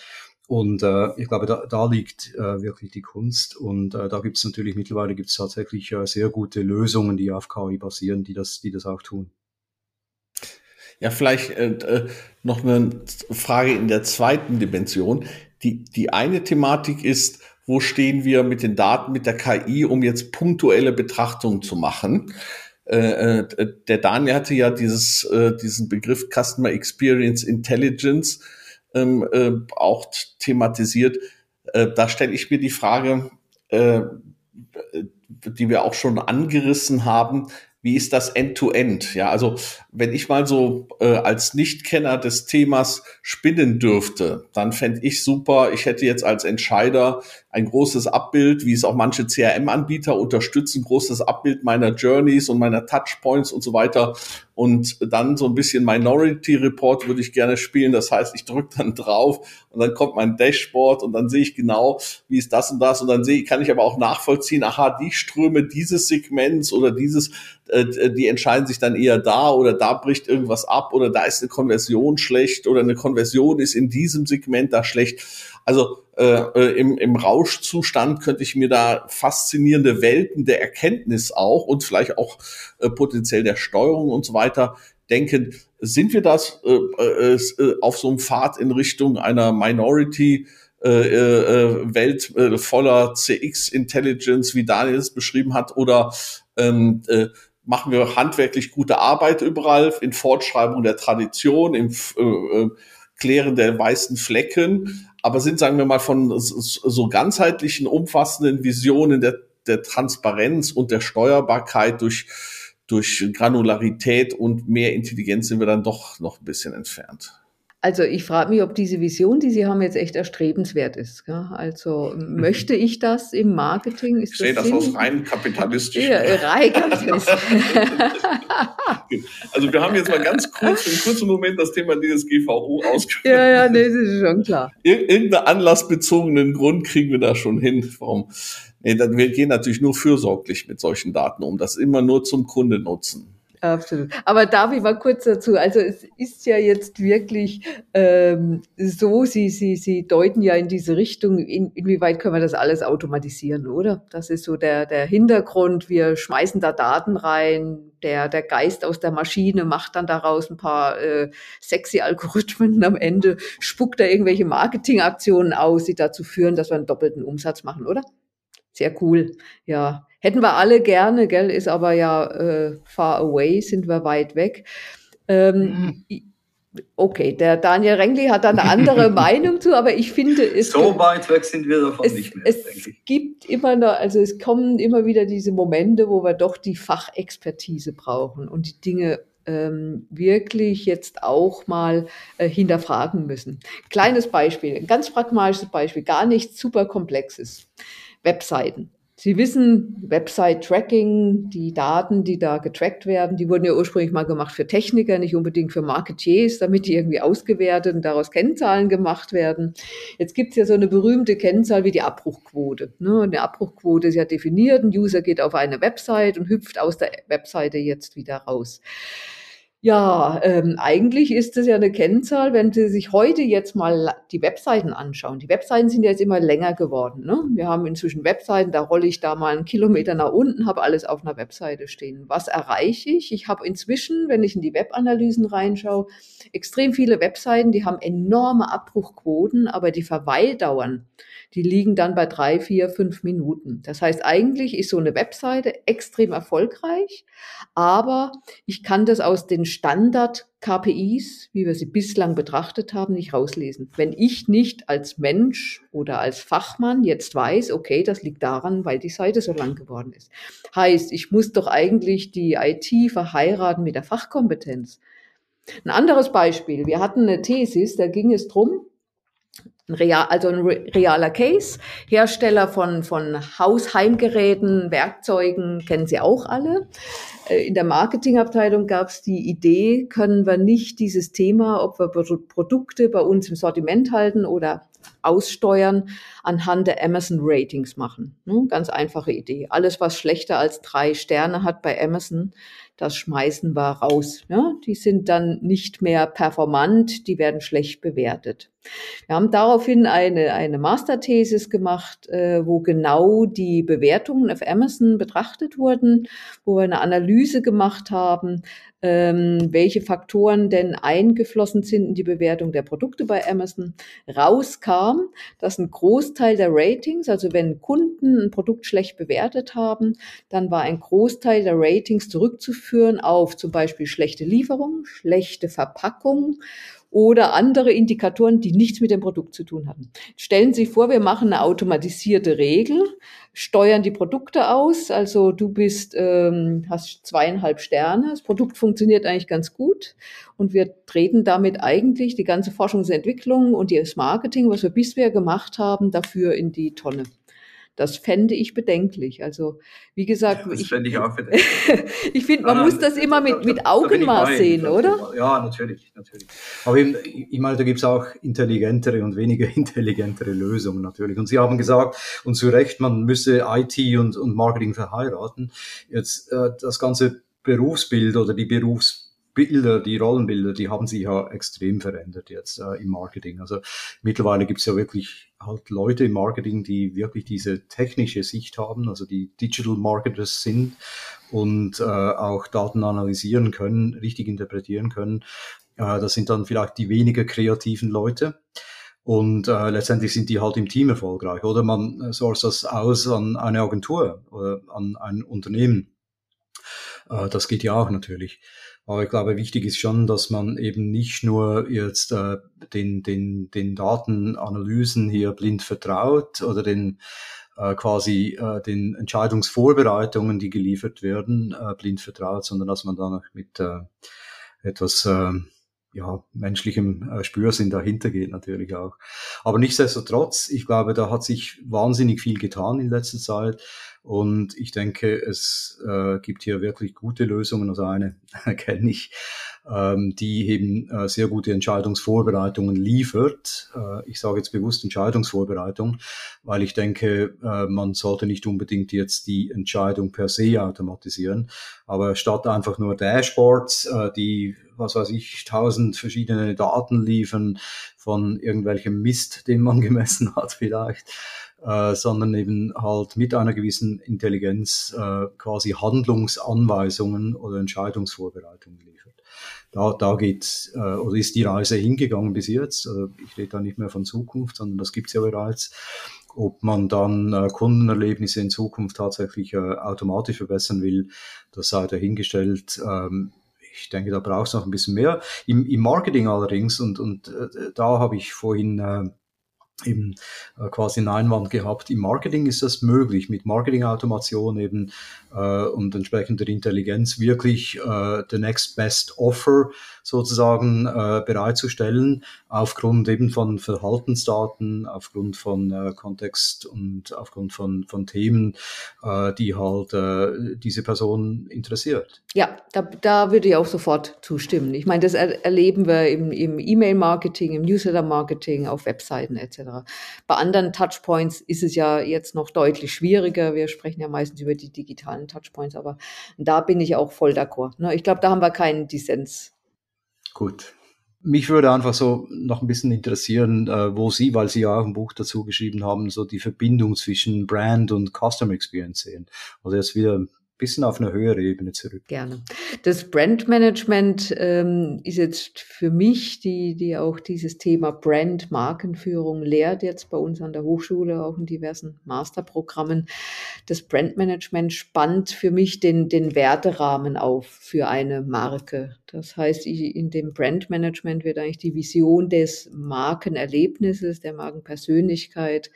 S1: Und äh, ich glaube, da, da liegt äh, wirklich die Kunst. Und äh, da gibt es natürlich mittlerweile gibt es tatsächlich äh, sehr gute Lösungen, die auf KI basieren, die das, die das auch tun.
S3: Ja, vielleicht äh, äh, noch eine Frage in der zweiten Dimension. Die, die eine Thematik ist, wo stehen wir mit den Daten, mit der KI, um jetzt punktuelle Betrachtungen zu machen? Äh, äh, der Daniel hatte ja dieses, diesen Begriff Customer Experience Intelligence ähm, äh, auch thematisiert. Da stelle ich mir die Frage, die wir auch schon angerissen haben, wie ist das End-to-End? -End? Ja, also wenn ich mal so äh, als Nichtkenner des Themas spinnen dürfte, dann fände ich super, ich hätte jetzt als Entscheider ein großes Abbild, wie es auch manche CRM-Anbieter unterstützen, großes Abbild meiner Journeys und meiner Touchpoints und so weiter. Und dann so ein bisschen Minority Report würde ich gerne spielen. Das heißt, ich drücke dann drauf und dann kommt mein Dashboard und dann sehe ich genau, wie ist das und das. Und dann sehe, kann ich aber auch nachvollziehen, aha, die Ströme dieses Segments oder dieses, äh, die entscheiden sich dann eher da oder da bricht irgendwas ab oder da ist eine Konversion schlecht oder eine Konversion ist in diesem Segment da schlecht. Also äh, äh, im, im Rauschzustand könnte ich mir da faszinierende Welten der Erkenntnis auch und vielleicht auch äh, potenziell der Steuerung und so weiter denken. Sind wir das äh, äh, äh auf so einem Pfad in Richtung einer Minority äh, Welt äh, voller CX Intelligence, wie Daniel es beschrieben hat, oder ähm, äh, machen wir handwerklich gute Arbeit überall in Fortschreibung der Tradition, im äh, äh Klären der weißen Flecken, aber sind, sagen wir mal, von so ganzheitlichen, umfassenden Visionen der, der Transparenz und der Steuerbarkeit durch, durch Granularität und mehr Intelligenz sind wir dann doch noch ein bisschen entfernt.
S2: Also ich frage mich, ob diese Vision, die Sie haben, jetzt echt erstrebenswert ist. Gell? Also möchte ich das im Marketing?
S3: Ist ich sehe das, das aus rein kapitalistisch.
S2: Ja, rein kapitalistisch.
S3: also wir haben jetzt mal ganz kurz, einen kurzen Moment das Thema DSGVO ausgeführt.
S2: Ja, ja, nee, das ist schon klar.
S3: Ir irgendeinen anlassbezogenen Grund kriegen wir da schon hin. Warum? Nee, wir gehen natürlich nur fürsorglich mit solchen Daten um. Das immer nur zum Kunde nutzen.
S2: Absolut. Aber darf ich mal kurz dazu? Also es ist ja jetzt wirklich ähm, so, Sie, Sie, Sie deuten ja in diese Richtung, in, inwieweit können wir das alles automatisieren, oder? Das ist so der, der Hintergrund. Wir schmeißen da Daten rein, der, der Geist aus der Maschine macht dann daraus ein paar äh, sexy Algorithmen am Ende spuckt da irgendwelche Marketingaktionen aus, die dazu führen, dass wir einen doppelten Umsatz machen, oder? Sehr cool. Ja, Hätten wir alle gerne, gell, ist aber ja äh, far away, sind wir weit weg. Ähm, mhm. Okay, der Daniel Rengli hat da eine andere Meinung zu, aber ich finde
S4: es. So weit weg sind wir davon
S2: es,
S4: nicht mehr.
S2: Es gibt immer noch, also es kommen immer wieder diese Momente, wo wir doch die Fachexpertise brauchen und die Dinge ähm, wirklich jetzt auch mal äh, hinterfragen müssen. Kleines Beispiel, ein ganz pragmatisches Beispiel, gar nichts super komplexes. Webseiten. Sie wissen, Website-Tracking, die Daten, die da getrackt werden, die wurden ja ursprünglich mal gemacht für Techniker, nicht unbedingt für Marketiers, damit die irgendwie ausgewertet und daraus Kennzahlen gemacht werden. Jetzt gibt's ja so eine berühmte Kennzahl wie die Abbruchquote. Ne? Eine Abbruchquote ist ja definiert, ein User geht auf eine Website und hüpft aus der Webseite jetzt wieder raus. Ja, ähm, eigentlich ist es ja eine Kennzahl, wenn Sie sich heute jetzt mal die Webseiten anschauen. Die Webseiten sind jetzt immer länger geworden. Ne? Wir haben inzwischen Webseiten, da rolle ich da mal einen Kilometer nach unten, habe alles auf einer Webseite stehen. Was erreiche ich? Ich habe inzwischen, wenn ich in die Webanalysen reinschaue, extrem viele Webseiten, die haben enorme Abbruchquoten, aber die Verweildauern, die liegen dann bei drei, vier, fünf Minuten. Das heißt, eigentlich ist so eine Webseite extrem erfolgreich, aber ich kann das aus den Standard-KPIs, wie wir sie bislang betrachtet haben, nicht rauslesen. Wenn ich nicht als Mensch oder als Fachmann jetzt weiß, okay, das liegt daran, weil die Seite so lang geworden ist. Heißt, ich muss doch eigentlich die IT verheiraten mit der Fachkompetenz. Ein anderes Beispiel. Wir hatten eine Thesis, da ging es drum, ein real, also ein realer Case. Hersteller von, von Hausheimgeräten, Werkzeugen kennen Sie auch alle. Äh, in der Marketingabteilung gab es die Idee, können wir nicht dieses Thema, ob wir Produkte bei uns im Sortiment halten oder aussteuern, anhand der Amazon Ratings machen. Ne? Ganz einfache Idee. Alles, was schlechter als drei Sterne hat bei Amazon, das schmeißen wir raus. Ja? Die sind dann nicht mehr performant, die werden schlecht bewertet. Wir haben daraufhin eine, eine Masterthesis gemacht, äh, wo genau die Bewertungen auf Amazon betrachtet wurden, wo wir eine Analyse gemacht haben, ähm, welche Faktoren denn eingeflossen sind in die Bewertung der Produkte bei Amazon. Rauskam, dass ein Großteil der Ratings, also wenn Kunden ein Produkt schlecht bewertet haben, dann war ein Großteil der Ratings zurückzuführen auf zum Beispiel schlechte Lieferung, schlechte Verpackung oder andere Indikatoren, die nichts mit dem Produkt zu tun hatten. Stellen Sie vor, wir machen eine automatisierte Regel, steuern die Produkte aus. Also du bist, ähm, hast zweieinhalb Sterne, das Produkt funktioniert eigentlich ganz gut und wir treten damit eigentlich die ganze Forschungsentwicklung und das Marketing, was wir bisher gemacht haben, dafür in die Tonne. Das fände ich bedenklich. Also, wie gesagt,
S4: das ich, fände ich auch bedenklich.
S2: ich finde, man ah, muss das immer mit, mit Augenmaß sehen, oder?
S1: Ja, natürlich, natürlich. Aber eben, ich meine, da gibt es auch intelligentere und weniger intelligentere Lösungen natürlich. Und Sie haben gesagt, und zu Recht, man müsse IT und, und Marketing verheiraten. Jetzt äh, das ganze Berufsbild oder die Berufs Bilder, die Rollenbilder, die haben sich ja extrem verändert jetzt äh, im Marketing. Also mittlerweile gibt es ja wirklich halt Leute im Marketing, die wirklich diese technische Sicht haben, also die Digital Marketers sind und äh, auch Daten analysieren können, richtig interpretieren können. Äh, das sind dann vielleicht die weniger kreativen Leute. Und äh, letztendlich sind die halt im Team erfolgreich. Oder man source das aus an eine Agentur oder an ein Unternehmen. Äh, das geht ja auch natürlich. Aber ich glaube, wichtig ist schon, dass man eben nicht nur jetzt äh, den, den, den Datenanalysen hier blind vertraut oder den äh, quasi äh, den Entscheidungsvorbereitungen, die geliefert werden, äh, blind vertraut, sondern dass man dann mit äh, etwas äh, ja, menschlichem äh, Spürsinn dahinter geht natürlich auch. Aber nichtsdestotrotz, ich glaube, da hat sich wahnsinnig viel getan in letzter Zeit. Und ich denke, es äh, gibt hier wirklich gute Lösungen. Also eine kenne ich, ähm, die eben äh, sehr gute Entscheidungsvorbereitungen liefert. Äh, ich sage jetzt bewusst Entscheidungsvorbereitung, weil ich denke, äh, man sollte nicht unbedingt jetzt die Entscheidung per se automatisieren. Aber statt einfach nur Dashboards, die, was weiß ich, tausend verschiedene Daten liefern von irgendwelchem Mist, den man gemessen hat vielleicht, äh, sondern eben halt mit einer gewissen Intelligenz äh, quasi Handlungsanweisungen oder Entscheidungsvorbereitungen liefert. Da, da geht äh, oder ist die Reise hingegangen bis jetzt. Also ich rede da nicht mehr von Zukunft, sondern das gibt's ja bereits. Ob man dann äh, Kundenerlebnisse in Zukunft tatsächlich äh, automatisch verbessern will, das sei dahingestellt. Ähm, ich denke, da braucht es noch ein bisschen mehr. Im, im Marketing allerdings, und, und äh, da habe ich vorhin äh, eben äh, quasi einen Einwand gehabt. Im Marketing ist das möglich, mit Marketingautomation eben äh, und entsprechender Intelligenz wirklich äh, the next best offer sozusagen äh, bereitzustellen, aufgrund eben von Verhaltensdaten, aufgrund von äh, Kontext und aufgrund von, von Themen, äh, die halt äh, diese Person interessiert.
S2: Ja, da, da würde ich auch sofort zustimmen. Ich meine, das er erleben wir im, im E-Mail-Marketing, im Newsletter-Marketing, auf Webseiten etc. Bei anderen Touchpoints ist es ja jetzt noch deutlich schwieriger. Wir sprechen ja meistens über die digitalen Touchpoints, aber da bin ich auch voll d'accord. Ne? Ich glaube, da haben wir keinen Dissens.
S1: Gut. Mich würde einfach so noch ein bisschen interessieren, äh, wo Sie, weil Sie ja auch ein Buch dazu geschrieben haben, so die Verbindung zwischen Brand und Customer Experience sehen. Also jetzt wieder bisschen auf eine höhere Ebene zurück.
S2: Gerne. Das Brandmanagement ähm, ist jetzt für mich, die, die auch dieses Thema Brand, Markenführung lehrt, jetzt bei uns an der Hochschule, auch in diversen Masterprogrammen. Das Brandmanagement spannt für mich den, den Werterahmen auf für eine Marke. Das heißt, in dem Brandmanagement wird eigentlich die Vision des Markenerlebnisses, der Markenpersönlichkeit,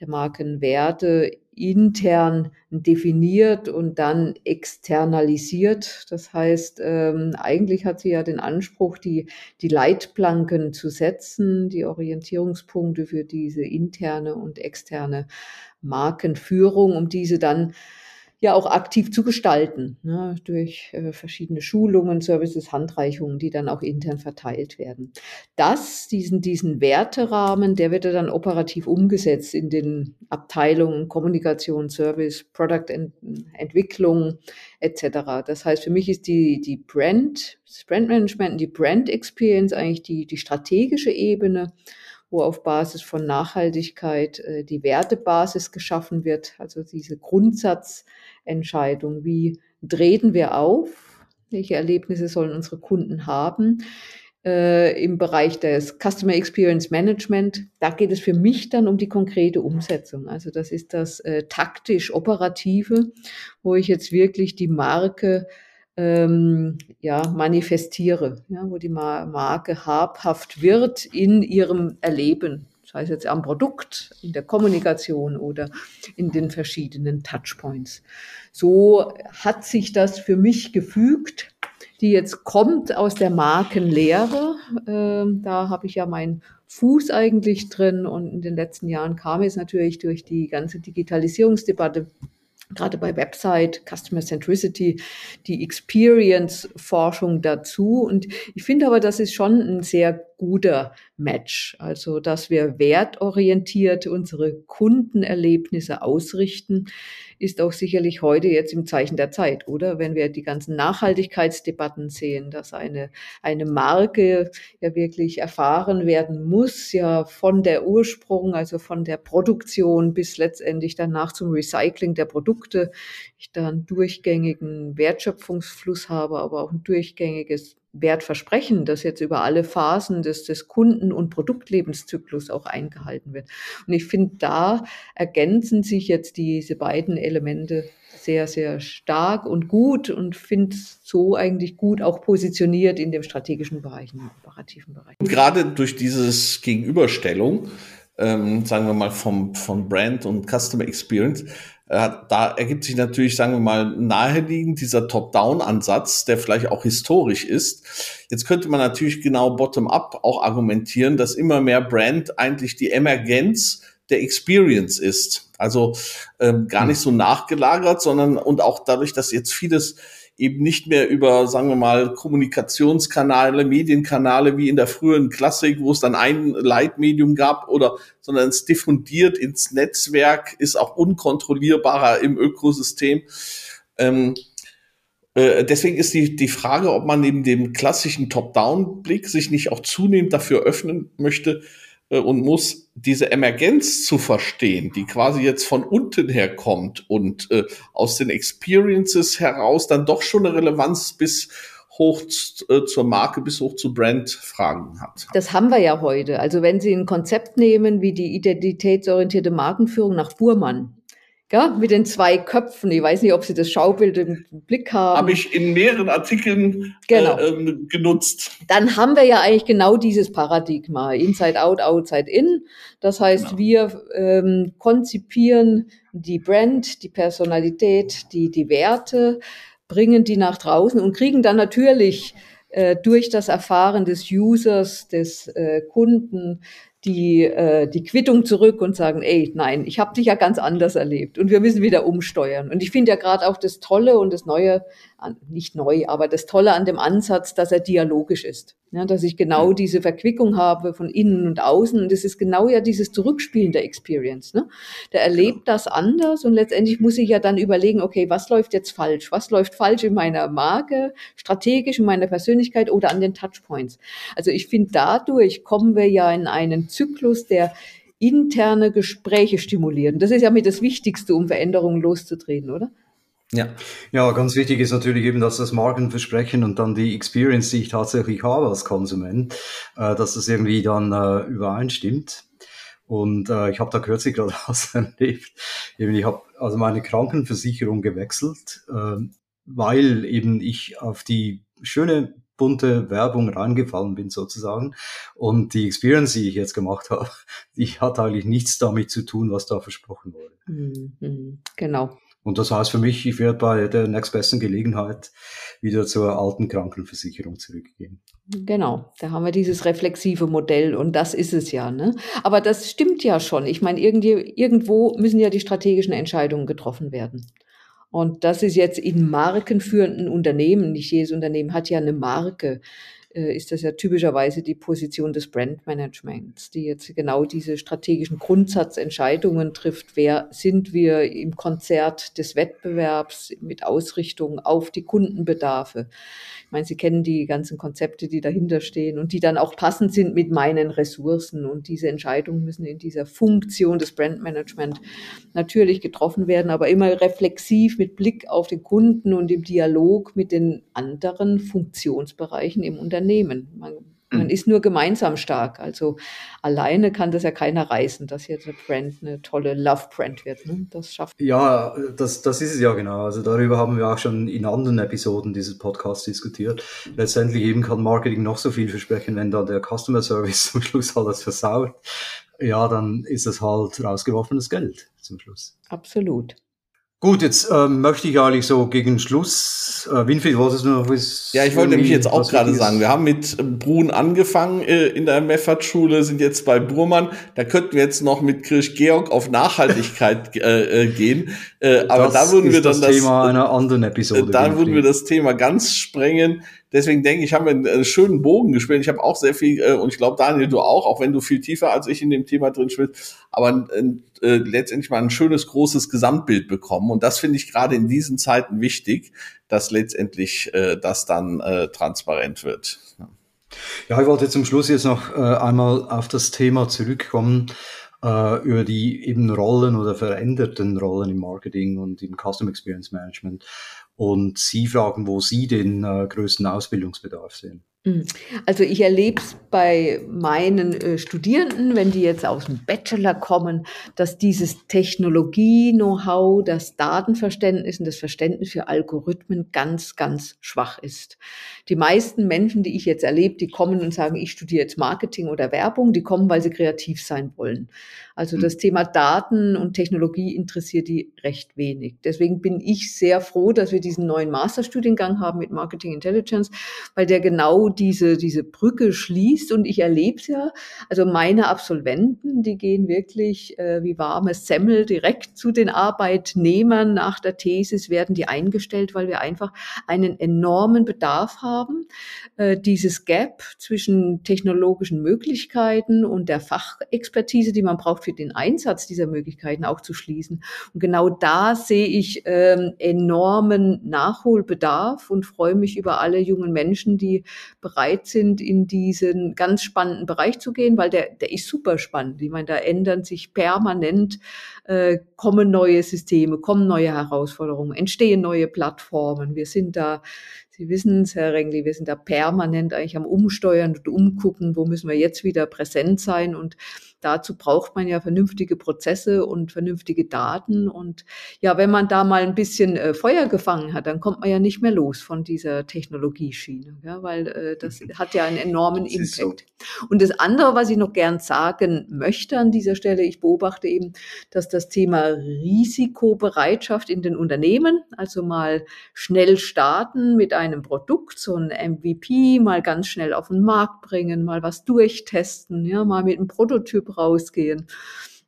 S2: der Markenwerte intern definiert und dann externalisiert. Das heißt, ähm, eigentlich hat sie ja den Anspruch, die, die Leitplanken zu setzen, die Orientierungspunkte für diese interne und externe Markenführung, um diese dann ja auch aktiv zu gestalten, ne, durch äh, verschiedene Schulungen, Services, Handreichungen, die dann auch intern verteilt werden. Das, diesen, diesen Werterahmen, der wird ja dann operativ umgesetzt in den Abteilungen Kommunikation, Service, Product Ent Entwicklung etc. Das heißt, für mich ist die, die Brand, das Brandmanagement und die Brand Experience eigentlich die, die strategische Ebene wo auf Basis von Nachhaltigkeit äh, die Wertebasis geschaffen wird, also diese Grundsatzentscheidung, wie treten wir auf, welche Erlebnisse sollen unsere Kunden haben. Äh, Im Bereich des Customer Experience Management, da geht es für mich dann um die konkrete Umsetzung. Also das ist das äh, taktisch-operative, wo ich jetzt wirklich die Marke ähm, ja, manifestiere, ja, wo die Marke habhaft wird in ihrem Erleben, sei es jetzt am Produkt, in der Kommunikation oder in den verschiedenen Touchpoints. So hat sich das für mich gefügt, die jetzt kommt aus der Markenlehre. Ähm, da habe ich ja meinen Fuß eigentlich drin und in den letzten Jahren kam es natürlich durch die ganze Digitalisierungsdebatte gerade bei Website, Customer Centricity, die Experience-Forschung dazu. Und ich finde aber, das ist schon ein sehr guter Match. Also, dass wir wertorientiert unsere Kundenerlebnisse ausrichten, ist auch sicherlich heute jetzt im Zeichen der Zeit, oder? Wenn wir die ganzen Nachhaltigkeitsdebatten sehen, dass eine, eine Marke ja wirklich erfahren werden muss, ja von der Ursprung, also von der Produktion bis letztendlich danach zum Recycling der Produkte, ich da einen durchgängigen Wertschöpfungsfluss habe, aber auch ein durchgängiges Wertversprechen, das jetzt über alle Phasen des, des Kunden- und Produktlebenszyklus auch eingehalten wird. Und ich finde, da ergänzen sich jetzt diese beiden Elemente sehr, sehr stark und gut und finde so eigentlich gut auch positioniert in dem strategischen Bereich, im operativen Bereich.
S3: Gerade durch dieses Gegenüberstellung, ähm, sagen wir mal vom, von Brand und Customer Experience, äh, da ergibt sich natürlich, sagen wir mal, naheliegend dieser Top-Down-Ansatz, der vielleicht auch historisch ist. Jetzt könnte man natürlich genau bottom-up auch argumentieren, dass immer mehr Brand eigentlich die Emergenz der Experience ist. Also ähm, gar nicht so nachgelagert, sondern und auch dadurch, dass jetzt vieles eben nicht mehr über, sagen wir mal, Kommunikationskanäle, Medienkanäle wie in der früheren Klassik, wo es dann ein Leitmedium gab, oder, sondern es diffundiert ins Netzwerk, ist auch unkontrollierbarer im Ökosystem. Ähm, äh, deswegen ist die, die Frage, ob man neben dem klassischen Top-Down-Blick sich nicht auch zunehmend dafür öffnen möchte, und muss diese Emergenz zu verstehen, die quasi jetzt von unten her kommt und äh, aus den Experiences heraus dann doch schon eine Relevanz bis hoch äh, zur Marke bis hoch zu Brandfragen hat.
S2: Das haben wir ja heute. Also wenn Sie ein Konzept nehmen wie die identitätsorientierte Markenführung nach Fuhrmann, ja, mit den zwei Köpfen. Ich weiß nicht, ob Sie das Schaubild im Blick haben.
S3: Habe ich in mehreren Artikeln genau. äh, genutzt.
S2: Dann haben wir ja eigentlich genau dieses Paradigma. Inside out, outside in. Das heißt, genau. wir ähm, konzipieren die Brand, die Personalität, die, die Werte, bringen die nach draußen und kriegen dann natürlich äh, durch das Erfahren des Users, des äh, Kunden, die, äh, die Quittung zurück und sagen, ey, nein, ich habe dich ja ganz anders erlebt und wir müssen wieder umsteuern. Und ich finde ja gerade auch das Tolle und das Neue, nicht neu, aber das Tolle an dem Ansatz, dass er dialogisch ist. Ja, dass ich genau diese Verquickung habe von innen und außen. Und das ist genau ja dieses Zurückspielen der Experience. Ne? Der erlebt genau. das anders und letztendlich muss ich ja dann überlegen, okay, was läuft jetzt falsch? Was läuft falsch in meiner Marke, strategisch in meiner Persönlichkeit oder an den Touchpoints? Also ich finde, dadurch kommen wir ja in einen Zyklus, der interne Gespräche stimuliert. das ist ja mit das Wichtigste, um Veränderungen loszutreten, oder?
S1: Ja. Ja, ganz wichtig ist natürlich eben, dass das Markenversprechen und dann die Experience, die ich tatsächlich habe als Konsument, äh, dass das irgendwie dann äh, übereinstimmt. Und äh, ich habe da kürzlich gerade was erlebt. Eben, ich habe also meine Krankenversicherung gewechselt, äh, weil eben ich auf die schöne bunte Werbung reingefallen bin sozusagen. Und die Experience, die ich jetzt gemacht habe, die hat eigentlich nichts damit zu tun, was da versprochen wurde.
S2: Mhm, genau.
S1: Und das heißt für mich, ich werde bei der nächstbesten Gelegenheit wieder zur alten Krankenversicherung zurückgehen.
S2: Genau, da haben wir dieses reflexive Modell und das ist es ja. Ne? Aber das stimmt ja schon. Ich meine, irgendwo müssen ja die strategischen Entscheidungen getroffen werden. Und das ist jetzt in markenführenden Unternehmen, nicht jedes Unternehmen hat ja eine Marke, ist das ja typischerweise die Position des Brandmanagements, die jetzt genau diese strategischen Grundsatzentscheidungen trifft. Wer sind wir im Konzert des Wettbewerbs mit Ausrichtung auf die Kundenbedarfe? Ich meine, Sie kennen die ganzen Konzepte, die dahinter stehen und die dann auch passend sind mit meinen Ressourcen. Und diese Entscheidungen müssen in dieser Funktion des Brandmanagement natürlich getroffen werden, aber immer reflexiv mit Blick auf den Kunden und im Dialog mit den anderen Funktionsbereichen im Unternehmen. Man man hm. ist nur gemeinsam stark. Also alleine kann das ja keiner reißen, dass jetzt eine Brand eine tolle Love-Brand wird. Ne? Das schafft.
S1: Ja, das, das ist es ja genau. Also darüber haben wir auch schon in anderen Episoden dieses Podcasts diskutiert. Letztendlich eben kann Marketing noch so viel versprechen, wenn dann der Customer Service zum Schluss alles versaut. Ja, dann ist es halt rausgeworfenes Geld zum Schluss.
S2: Absolut.
S1: Gut, jetzt ähm, möchte ich eigentlich so gegen Schluss, äh, Winfried, was ist noch was?
S3: Ja, ich wollte nämlich jetzt auch gerade sagen, wir haben mit Brun angefangen äh, in der Meffert-Schule, sind jetzt bei Burmann. Da könnten wir jetzt noch mit Kirsch Georg auf Nachhaltigkeit äh, äh, gehen. Äh, aber da würden wir dann
S1: das Thema einer anderen Episode.
S3: Da würden wir das Thema ganz sprengen. Deswegen denke ich, haben wir einen, einen schönen Bogen gespielt. Ich habe auch sehr viel, äh, und ich glaube, Daniel, du auch, auch wenn du viel tiefer als ich in dem Thema drin spielst, aber äh, letztendlich mal ein schönes, großes Gesamtbild bekommen. Und das finde ich gerade in diesen Zeiten wichtig, dass letztendlich äh, das dann äh, transparent wird.
S1: Ja, ich wollte zum Schluss jetzt noch äh, einmal auf das Thema zurückkommen äh, über die eben Rollen oder veränderten Rollen im Marketing und im Custom Experience Management und Sie fragen, wo Sie den äh, größten Ausbildungsbedarf sehen.
S2: Hm. Also ich erlebe es bei meinen äh, Studierenden, wenn die jetzt aus dem Bachelor kommen, dass dieses Technologie-Know-how, das Datenverständnis und das Verständnis für Algorithmen ganz, ganz schwach ist. Die meisten Menschen, die ich jetzt erlebe, die kommen und sagen, ich studiere jetzt Marketing oder Werbung, die kommen, weil sie kreativ sein wollen. Also hm. das Thema Daten und Technologie interessiert die recht wenig. Deswegen bin ich sehr froh, dass wir diesen neuen Masterstudiengang haben mit Marketing Intelligence, weil der genau diese, diese Brücke schließt und ich erlebe es ja. Also meine Absolventen, die gehen wirklich äh, wie warmes Semmel direkt zu den Arbeitnehmern nach der Thesis, werden die eingestellt, weil wir einfach einen enormen Bedarf haben, äh, dieses Gap zwischen technologischen Möglichkeiten und der Fachexpertise, die man braucht für den Einsatz dieser Möglichkeiten auch zu schließen. Und genau da sehe ich ähm, enormen Nachholbedarf und freue mich über alle jungen Menschen, die bereit sind, in diesen ganz spannenden Bereich zu gehen, weil der, der ist super spannend. Ich meine, da ändern sich permanent, äh, kommen neue Systeme, kommen neue Herausforderungen, entstehen neue Plattformen. Wir sind da Sie wissen es, Herr Rengli, wir sind da permanent eigentlich am Umsteuern und umgucken, wo müssen wir jetzt wieder präsent sein. Und dazu braucht man ja vernünftige Prozesse und vernünftige Daten. Und ja, wenn man da mal ein bisschen äh, Feuer gefangen hat, dann kommt man ja nicht mehr los von dieser Technologieschiene, ja, weil äh, das hat ja einen enormen Impact. So. Und das andere, was ich noch gern sagen möchte an dieser Stelle, ich beobachte eben, dass das Thema Risikobereitschaft in den Unternehmen, also mal schnell starten mit einem Produkt, so ein MVP, mal ganz schnell auf den Markt bringen, mal was durchtesten, ja, mal mit einem Prototyp rausgehen.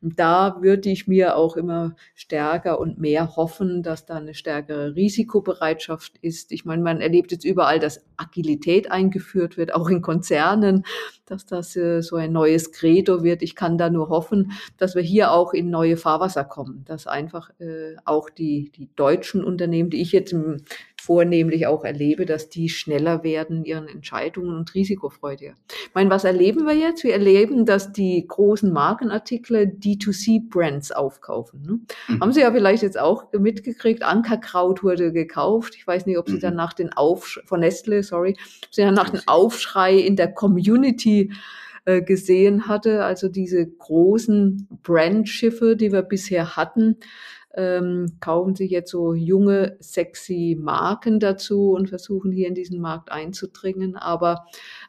S2: Da würde ich mir auch immer stärker und mehr hoffen, dass da eine stärkere Risikobereitschaft ist. Ich meine, man erlebt jetzt überall, dass Agilität eingeführt wird, auch in Konzernen, dass das äh, so ein neues Credo wird. Ich kann da nur hoffen, dass wir hier auch in neue Fahrwasser kommen, dass einfach äh, auch die, die deutschen Unternehmen, die ich jetzt im vornehmlich auch erlebe, dass die schneller werden ihren Entscheidungen und risikofreudiger. Ich meine, was erleben wir jetzt? Wir erleben, dass die großen Markenartikel D2C-Brands aufkaufen. Ne? Mhm. Haben Sie ja vielleicht jetzt auch mitgekriegt, Ankerkraut wurde gekauft. Ich weiß nicht, ob Sie mhm. dann nach den Aufschrei, von Nestle, sorry, ob Sie dann nach dem Aufschrei in der Community äh, gesehen hatte, also diese großen Brandschiffe, die wir bisher hatten, ähm, kaufen sich jetzt so junge, sexy Marken dazu und versuchen hier in diesen Markt einzudringen, aber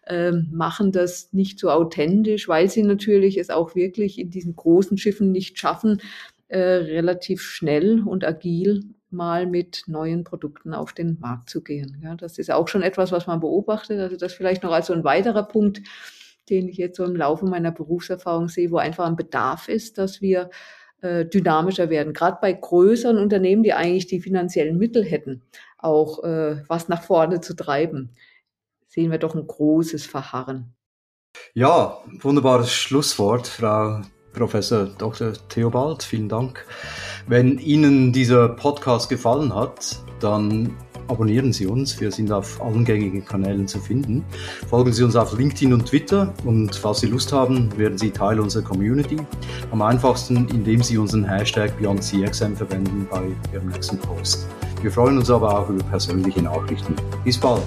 S2: ähm, machen das nicht so authentisch, weil sie natürlich es auch wirklich in diesen großen Schiffen nicht schaffen, äh, relativ schnell und agil mal mit neuen Produkten auf den Markt zu gehen. Ja, das ist auch schon etwas, was man beobachtet. Also das vielleicht noch als so ein weiterer Punkt, den ich jetzt so im Laufe meiner Berufserfahrung sehe, wo einfach ein Bedarf ist, dass wir äh, dynamischer werden. Gerade bei größeren Unternehmen, die eigentlich die finanziellen Mittel hätten, auch äh, was nach vorne zu treiben, sehen wir doch ein großes Verharren.
S1: Ja, wunderbares Schlusswort, Frau Professor Dr. Theobald. Vielen Dank. Wenn Ihnen dieser Podcast gefallen hat, dann abonnieren Sie uns. Wir sind auf allen gängigen Kanälen zu finden. Folgen Sie uns auf LinkedIn und Twitter und falls Sie Lust haben, werden Sie Teil unserer Community. Am einfachsten, indem Sie unseren Hashtag BeyondCXM verwenden bei Ihrem nächsten Post. Wir freuen uns aber auch über persönliche Nachrichten. Bis bald!